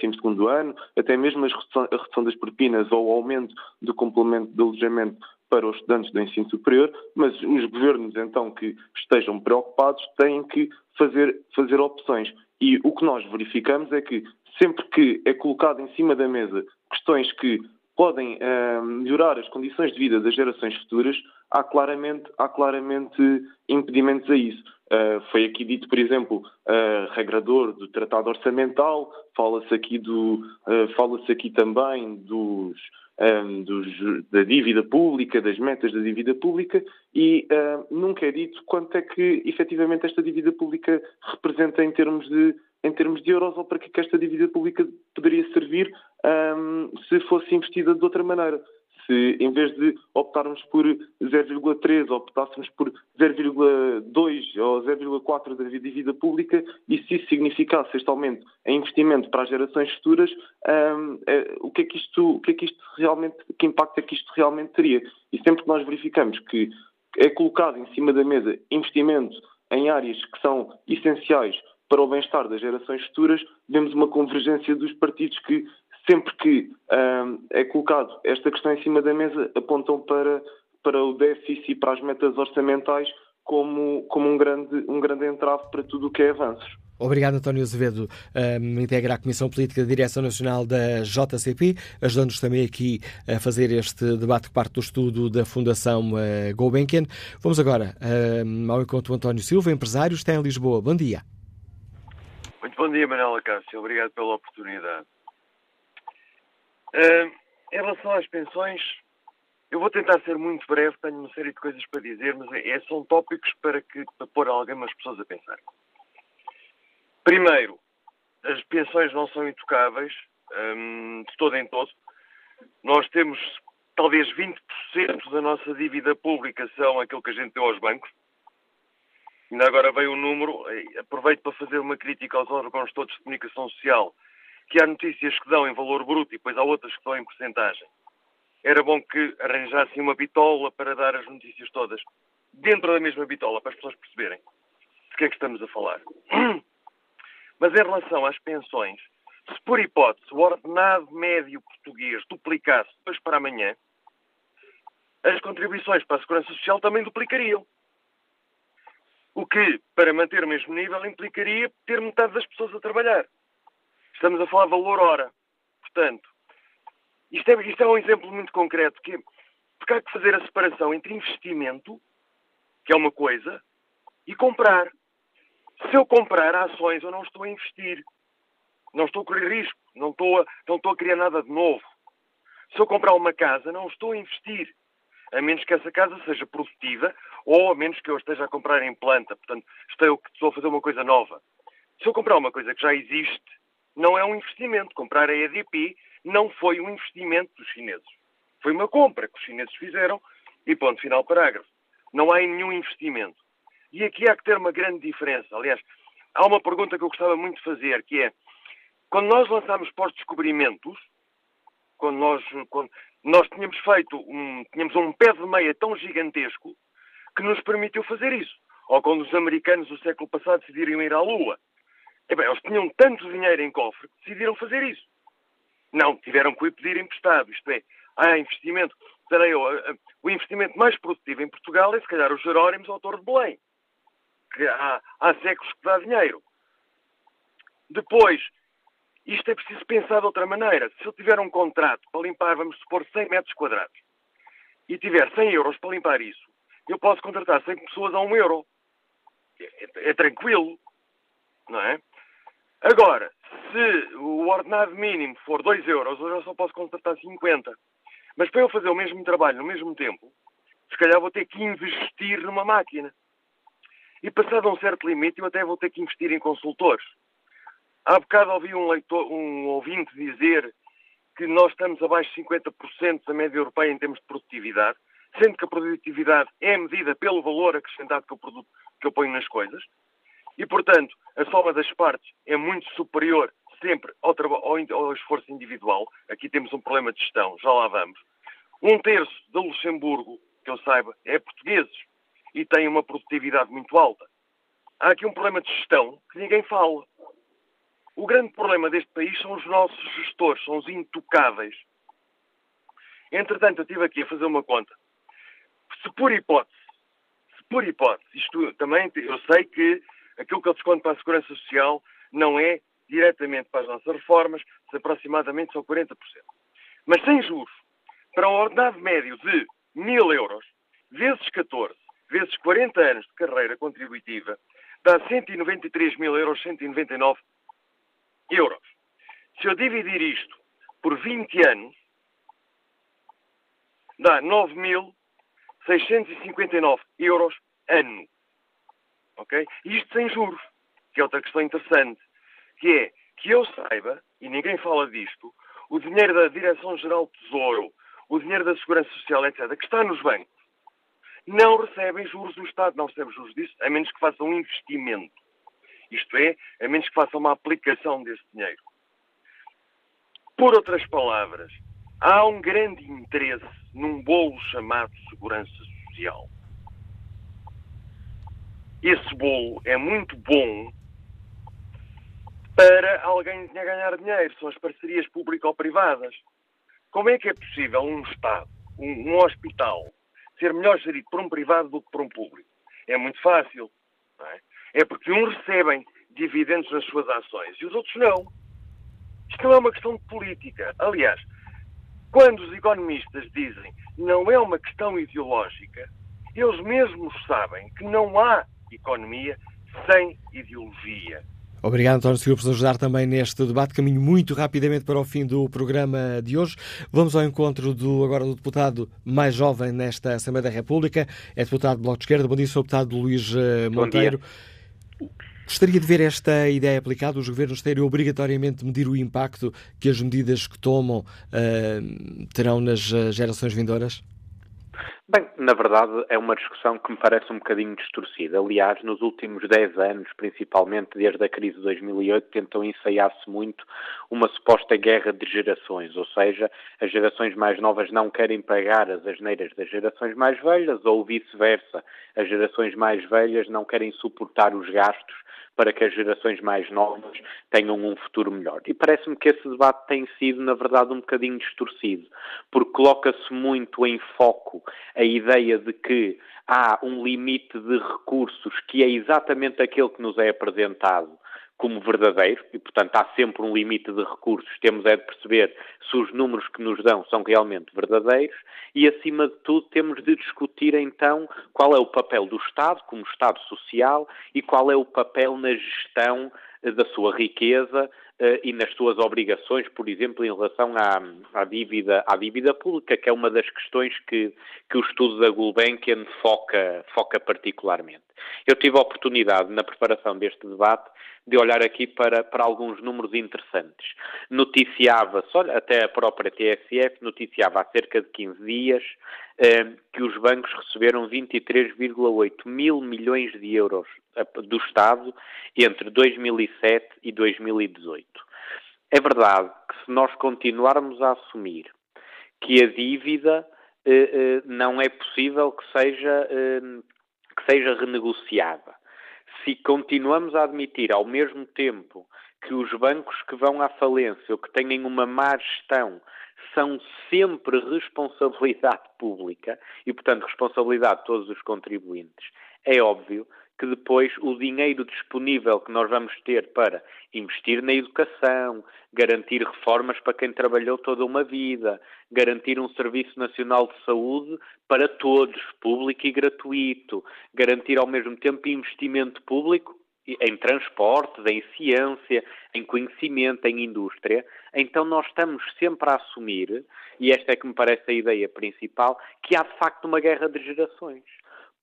Speaker 17: ano, até mesmo a redução, a redução das propinas ou o aumento do complemento de alojamento para os estudantes do ensino superior, mas os governos, então, que estejam preocupados, têm que fazer, fazer opções. E o que nós verificamos é que sempre que é colocado em cima da mesa questões que podem uh, melhorar as condições de vida das gerações futuras, há claramente, há claramente impedimentos a isso. Uh, foi aqui dito, por exemplo, uh, regrador do tratado orçamental, fala-se aqui, do, fala aqui também dos, um, dos, da dívida pública, das metas da dívida pública, e uh, nunca é dito quanto é que efetivamente esta dívida pública representa em termos de, em termos de euros ou para que, que esta dívida pública poderia servir um, se fosse investida de outra maneira se em vez de optarmos por 0,3 optássemos por 0,2 ou 0,4 da dívida pública e se isso significasse este aumento em investimento para as gerações futuras, um, é, o que é que isto, o que é que isto realmente, que impacto é que isto realmente teria? E sempre que nós verificamos que é colocado em cima da mesa investimento em áreas que são essenciais para o bem-estar das gerações futuras, vemos uma convergência dos partidos que sempre que um, é colocado esta questão em cima da mesa, apontam para, para o déficit e para as metas orçamentais como, como um, grande, um grande entrave para tudo o que é avanços.
Speaker 2: Obrigado, António Azevedo. Um, integra a Comissão Política da Direção Nacional da JCP, ajudando-nos também aqui a fazer este debate que parte do estudo da Fundação uh, Gulbenkian. Vamos agora um, ao encontro do António Silva, empresário, está em Lisboa. Bom dia.
Speaker 18: Muito bom dia, Manela Cássio. Obrigado pela oportunidade. Uh, em relação às pensões, eu vou tentar ser muito breve, tenho uma série de coisas para dizer, mas é, é são tópicos para, que, para pôr algumas pessoas a pensar. Primeiro, as pensões não são intocáveis, um, de todo em todo. Nós temos talvez 20% da nossa dívida pública são aquilo que a gente deu aos bancos. Ainda agora veio o um número, aproveito para fazer uma crítica aos órgãos todos de comunicação social que há notícias que dão em valor bruto e depois há outras que dão em porcentagem. Era bom que arranjassem uma bitola para dar as notícias todas dentro da mesma bitola, para as pessoas perceberem de que é que estamos a falar. Mas em relação às pensões, se por hipótese o ordenado médio português duplicasse depois para amanhã, as contribuições para a Segurança Social também duplicariam. O que, para manter o mesmo nível, implicaria ter metade das pessoas a trabalhar. Estamos a falar valor hora. Portanto, isto é, isto é um exemplo muito concreto que Porque há que fazer a separação entre investimento, que é uma coisa, e comprar. Se eu comprar ações, eu não estou a investir. Não estou a correr risco. Não estou a, não estou a criar nada de novo. Se eu comprar uma casa, não estou a investir. A menos que essa casa seja produtiva ou a menos que eu esteja a comprar em planta. Portanto, estou, estou a fazer uma coisa nova. Se eu comprar uma coisa que já existe, não é um investimento. Comprar a EDP não foi um investimento dos chineses. Foi uma compra que os chineses fizeram e ponto final parágrafo. Não há nenhum investimento. E aqui há que ter uma grande diferença. Aliás, há uma pergunta que eu gostava muito de fazer, que é, quando nós lançámos pós-descobrimentos, quando nós, quando nós tínhamos feito um, tínhamos um pé de meia tão gigantesco que nos permitiu fazer isso. Ou quando os americanos do século passado decidiram ir à Lua. E bem, eles tinham tanto dinheiro em cofre que decidiram fazer isso. Não, tiveram que o pedir emprestado. Isto é, há investimento. Eu, o investimento mais produtivo em Portugal é, se calhar, os Jerónimos ao Torre de Belém. Que há, há séculos que dá dinheiro. Depois, isto é preciso pensar de outra maneira. Se eu tiver um contrato para limpar, vamos supor, 100 metros quadrados, e tiver 100 euros para limpar isso, eu posso contratar 100 pessoas a 1 euro. É, é, é tranquilo, não é? Agora, se o ordenado mínimo for 2 euros, eu já só posso contratar 50. Mas para eu fazer o mesmo trabalho no mesmo tempo, se calhar vou ter que investir numa máquina. E passado um certo limite, eu até vou ter que investir em consultores. Há bocado ouvi um, leitor, um ouvinte dizer que nós estamos abaixo de 50% da média europeia em termos de produtividade, sendo que a produtividade é medida pelo valor acrescentado que eu, produto, que eu ponho nas coisas. E, portanto, a soma das partes é muito superior sempre ao, ao, ao, esforço individual. Aqui temos um problema de gestão, já lá vamos. Um terço de Luxemburgo, que eu saiba, é portugueses e tem uma produtividade muito alta. Há aqui um problema de gestão que ninguém fala. O grande problema deste país são os nossos gestores, são os intocáveis. Entretanto, eu estive aqui a fazer uma conta. Se por hipótese, se por hipótese, isto também, eu sei que aquilo que eu desconto para a Segurança Social não é diretamente para as nossas reformas, se aproximadamente são 40%. Mas sem juros, para um ordenado médio de 1000 euros, vezes 14, vezes 40 anos de carreira contributiva, dá 193 mil euros, 199 euros. Se eu dividir isto por 20 anos, dá 9.659 euros ano. Ok? Isto sem juros, que é outra questão interessante, que é que eu saiba, e ninguém fala disto, o dinheiro da Direção-Geral do Tesouro, o dinheiro da Segurança Social, etc., que está nos bancos, não recebem juros do Estado, não recebem juros disso, a menos que façam um investimento. Isto é, a menos que faça uma aplicação desse dinheiro. Por outras palavras, há um grande interesse num bolo chamado segurança social. Esse bolo é muito bom para alguém ganhar dinheiro. São as parcerias público-privadas. Como é que é possível um Estado, um, um hospital, ser melhor gerido por um privado do que por um público? É muito fácil. É? é porque uns recebem dividendos nas suas ações e os outros não. Isto não é uma questão de política. Aliás, quando os economistas dizem não é uma questão ideológica, eles mesmos sabem que não há economia sem ideologia.
Speaker 2: Obrigado, António Silva, por ajudar também neste debate. Caminho muito rapidamente para o fim do programa de hoje. Vamos ao encontro do agora do deputado mais jovem nesta Assembleia da República, é deputado do Bloco de Esquerda. Bom dia, Sr. Deputado Luís eh, Monteiro. Gostaria de ver esta ideia aplicada, os governos terem obrigatoriamente medir o impacto que as medidas que tomam uh, terão nas eh, gerações vindouras?
Speaker 19: Bem, na verdade é uma discussão que me parece um bocadinho distorcida. Aliás, nos últimos 10 anos, principalmente desde a crise de 2008, tentou ensaiar-se muito uma suposta guerra de gerações, ou seja, as gerações mais novas não querem pagar as asneiras das gerações mais velhas ou vice-versa, as gerações mais velhas não querem suportar os gastos para que as gerações mais novas tenham um futuro melhor. E parece-me que esse debate tem sido, na verdade, um bocadinho distorcido, porque coloca-se muito em foco a ideia de que há um limite de recursos que é exatamente aquele que nos é apresentado como verdadeiro e, portanto, há sempre um limite de recursos. Temos é de perceber se os números que nos dão são realmente verdadeiros e, acima de tudo, temos de discutir então qual é o papel do Estado como Estado social e qual é o papel na gestão da sua riqueza uh, e nas suas obrigações, por exemplo, em relação à, à, dívida, à dívida pública, que é uma das questões que, que o estudo da Gulbenkian foca, foca particularmente. Eu tive a oportunidade, na preparação deste debate, de olhar aqui para, para alguns números interessantes. Noticiava-se, até a própria TSF noticiava há cerca de 15 dias eh, que os bancos receberam 23,8 mil milhões de euros eh, do Estado entre 2007 e 2018. É verdade que se nós continuarmos a assumir que a dívida eh, eh não é possível que seja, eh, que seja renegociada se continuamos a admitir ao mesmo tempo que os bancos que vão à falência ou que têm uma má gestão são sempre responsabilidade pública e, portanto, responsabilidade de todos os contribuintes, é óbvio que depois o dinheiro disponível que nós vamos ter para investir na educação, garantir reformas para quem trabalhou toda uma vida, garantir um Serviço Nacional de Saúde para todos, público e gratuito, garantir ao mesmo tempo investimento público em transportes, em ciência, em conhecimento, em indústria, então nós estamos sempre a assumir, e esta é que me parece a ideia principal, que há de facto uma guerra de gerações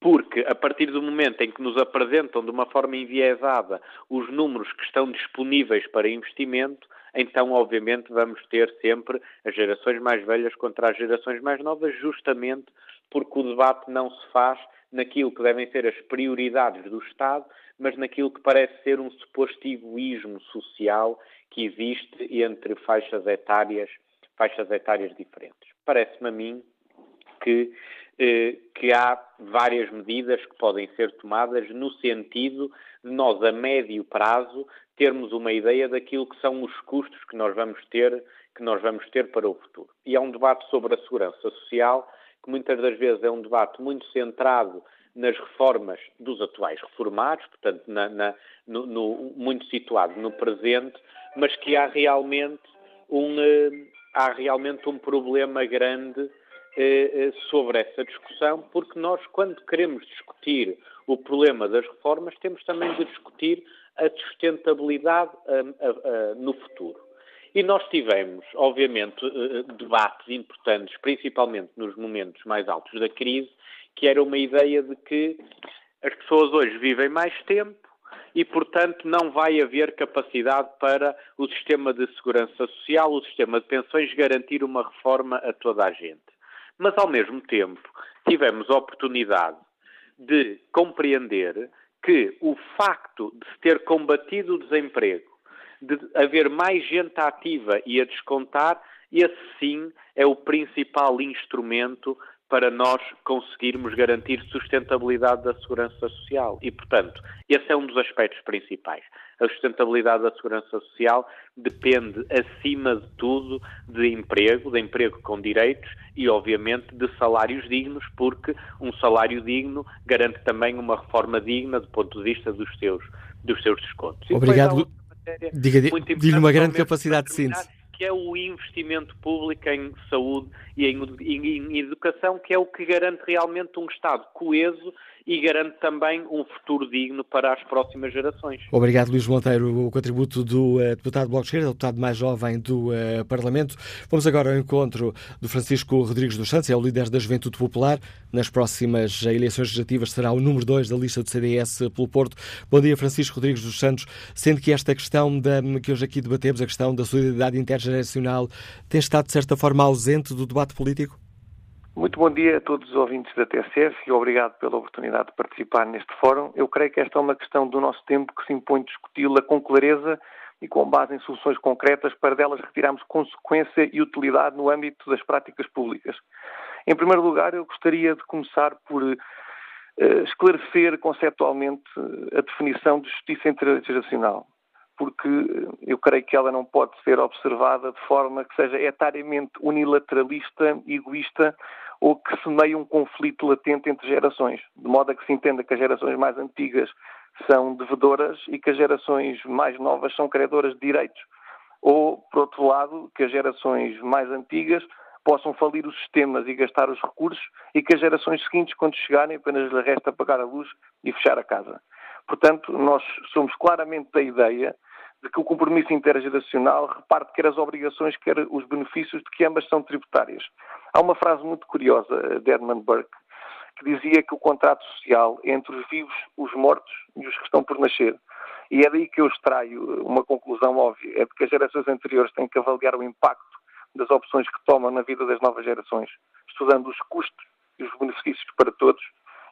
Speaker 19: porque a partir do momento em que nos apresentam de uma forma enviesada os números que estão disponíveis para investimento, então obviamente vamos ter sempre as gerações mais velhas contra as gerações mais novas, justamente porque o debate não se faz naquilo que devem ser as prioridades do Estado, mas naquilo que parece ser um suposto egoísmo social que existe entre faixas etárias, faixas etárias diferentes. Parece-me a mim que que há várias medidas que podem ser tomadas no sentido de nós, a médio prazo, termos uma ideia daquilo que são os custos que nós vamos ter, que nós vamos ter para o futuro. E há um debate sobre a segurança social, que muitas das vezes é um debate muito centrado nas reformas dos atuais reformados, portanto, na, na, no, no, muito situado no presente, mas que há realmente um, eh, há realmente um problema grande eh, eh, sobre essa discussão, porque nós, quando queremos discutir o problema das reformas, temos também de discutir a sustentabilidade no futuro. E nós tivemos, obviamente, eh, debates importantes, principalmente nos momentos mais altos da crise, que era uma ideia de que as pessoas hoje vivem mais tempo e, portanto, não vai haver capacidade para o sistema de segurança social, o sistema de pensões, garantir uma reforma a toda a gente mas ao mesmo tempo tivemos a oportunidade de compreender que o facto de se ter combatido o desemprego, de haver mais gente ativa e a descontar, esse sim é o principal instrumento para nós conseguirmos garantir sustentabilidade da segurança social. E, portanto, esse é um dos aspectos principais. A sustentabilidade da segurança social depende, acima de tudo, de emprego, de emprego com direitos e, obviamente, de salários dignos, porque um salário digno garante também uma reforma digna do ponto de vista dos seus, dos seus descontos.
Speaker 2: Obrigado. Diga, diga uma grande capacidade de síntese
Speaker 19: que é o investimento público em saúde e em, educação, que é o que garante realmente um Estado coeso e garante também um futuro digno para as próximas gerações.
Speaker 2: Obrigado, Luís Monteiro, o contributo do uh, deputado Bloco de Esquerda, deputado mais jovem do uh, Parlamento. Vamos agora ao encontro do Francisco Rodrigues dos Santos, é o líder da Juventude Popular. Nas próximas eleições legislativas será o número 2 da lista do CDS pelo Porto. Bom dia, Francisco Rodrigues dos Santos. Sendo que esta questão da, que hoje aqui debatemos, a questão da solidariedade intergeracional, tem estado de certa forma ausente do debate político?
Speaker 20: Muito bom dia a todos os ouvintes da TSF e obrigado pela oportunidade de participar neste fórum. Eu creio que esta é uma questão do nosso tempo que se impõe discuti-la com clareza e com base em soluções concretas para delas retirarmos consequência e utilidade no âmbito das práticas públicas. Em primeiro lugar, eu gostaria de começar por uh, esclarecer conceptualmente a definição de justiça intergeracional porque eu creio que ela não pode ser observada de forma que seja etariamente unilateralista, egoísta ou que semeie um conflito latente entre gerações, de modo a que se entenda que as gerações mais antigas são devedoras e que as gerações mais novas são credoras de direitos. Ou, por outro lado, que as gerações mais antigas possam falir os sistemas e gastar os recursos e que as gerações seguintes, quando chegarem, apenas lhes resta apagar a luz e fechar a casa. Portanto, nós somos claramente da ideia de que o compromisso intergeracional reparte quer as obrigações, quer os benefícios de que ambas são tributárias. Há uma frase muito curiosa de Edmund Burke que dizia que o contrato social é entre os vivos, os mortos e os que estão por nascer. E é daí que eu extraio uma conclusão óbvia, é de que as gerações anteriores têm que avaliar o impacto das opções que tomam na vida das novas gerações, estudando os custos e os benefícios para todos,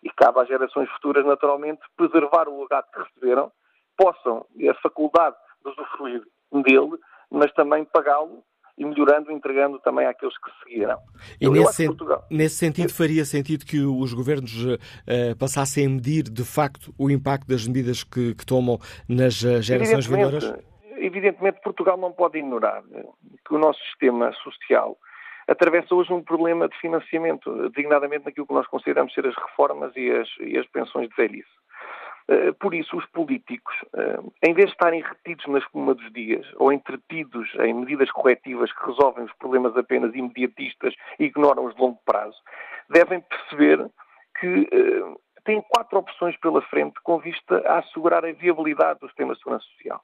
Speaker 20: e cabe às gerações futuras, naturalmente, preservar o legado que receberam, possam e a faculdade de usufruir dele, mas também pagá-lo e melhorando, entregando também àqueles que seguiram.
Speaker 2: E nesse, sen Portugal... nesse, sentido, faria sentido que os governos uh, passassem a medir, de facto, o impacto das medidas que, que tomam nas uh, gerações vindouras?
Speaker 20: Evidentemente, Portugal não pode ignorar que o nosso sistema social atravessa hoje um problema de financiamento, designadamente naquilo que nós consideramos ser as reformas e as, e as pensões de velhice. Eh, por isso, os políticos, eh, em vez de estarem retidos na espuma dos dias ou entretidos em medidas corretivas que resolvem os problemas apenas imediatistas e ignoram os de longo prazo, devem perceber que eh, têm quatro opções pela frente com vista a assegurar a viabilidade do sistema de segurança social.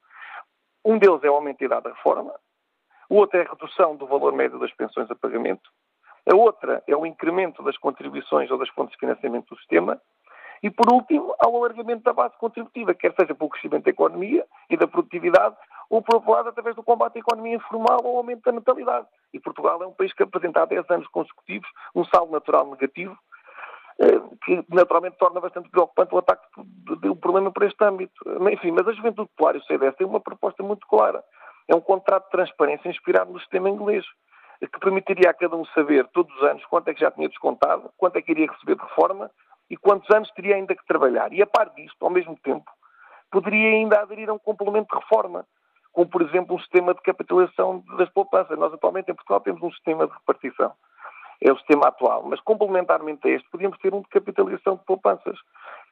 Speaker 20: Um deles é o aumento da idade da reforma, o outro é a redução do valor médio das pensões a pagamento, a outra é o incremento das contribuições ou das fontes de financiamento do sistema, e, por último, há o alargamento da base contributiva, quer seja pelo crescimento da economia e da produtividade, ou, por outro lado, através do combate à economia informal ou aumento da natalidade. E Portugal é um país que apresenta há 10 anos consecutivos um saldo natural negativo, eh, que naturalmente torna bastante preocupante o ataque do problema por este âmbito. Enfim, mas a Juventude Popular e o CDS têm uma proposta muito clara. É um contrato de transparência inspirado no sistema inglês, que permitiria a cada um saber todos os anos quanto é que já tinha descontado, quanto é que iria receber de reforma e quantos anos teria ainda que trabalhar. E a par disto, ao mesmo tempo, poderia ainda aderir a um complemento de reforma, como por exemplo um sistema de capitalização das poupanças. Nós atualmente em Portugal temos um sistema de repartição. É o sistema atual. Mas complementarmente a este, podíamos ter um de capitalização de poupanças,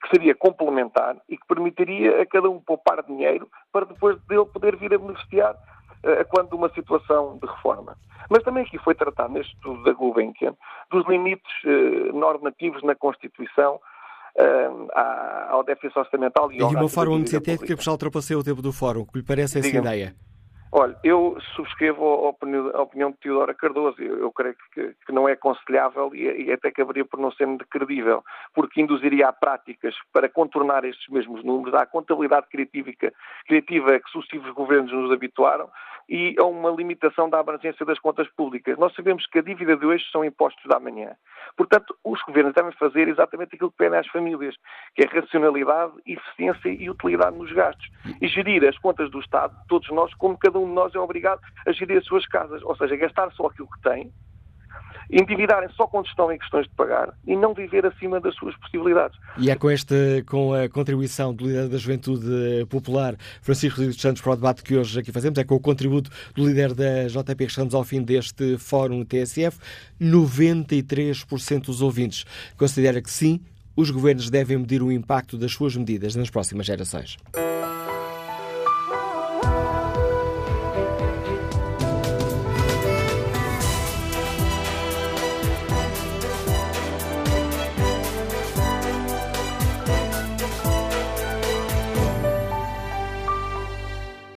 Speaker 20: que seria complementar e que permitiria a cada um poupar dinheiro para depois dele poder vir a beneficiar uh, quando uma situação de reforma. Mas também aqui foi tratado neste estudo da Gulbenkian dos limites eh, normativos na Constituição eh, ao déficit orçamental
Speaker 2: e ao E meu fórum muito sintético que já ultrapassei o tempo do fórum. O que lhe parece essa ideia?
Speaker 20: Olha, eu subscrevo a opinião, a opinião de Teodora Cardoso. Eu, eu creio que, que, não é aconselhável e, e até acabaria por não ser credível, porque induziria a práticas para contornar estes mesmos números, à contabilidade criativa, criativa que sucessivos governos nos habituaram e a uma limitação da abrangência das contas públicas. Nós sabemos que a dívida de hoje são impostos da manhã. Portanto, os governos devem fazer exatamente aquilo que pedem às famílias, que é racionalidade, eficiência e utilidade nos gastos. E gerir as contas do Estado, todos nós, como cada um de nós é obrigado a gerir as suas casas. Ou seja, gastar só aquilo que tem, endividarem só quando estão em questões de pagar e não viver acima das suas possibilidades.
Speaker 2: E é com, este, com a contribuição do líder da Juventude Popular, Francisco Rodrigues Santos, para o debate que hoje aqui fazemos, é com o contributo do líder da JP que chegamos ao fim deste Fórum TSF. 93% dos ouvintes considera que sim, os governos devem medir o impacto das suas medidas nas próximas gerações.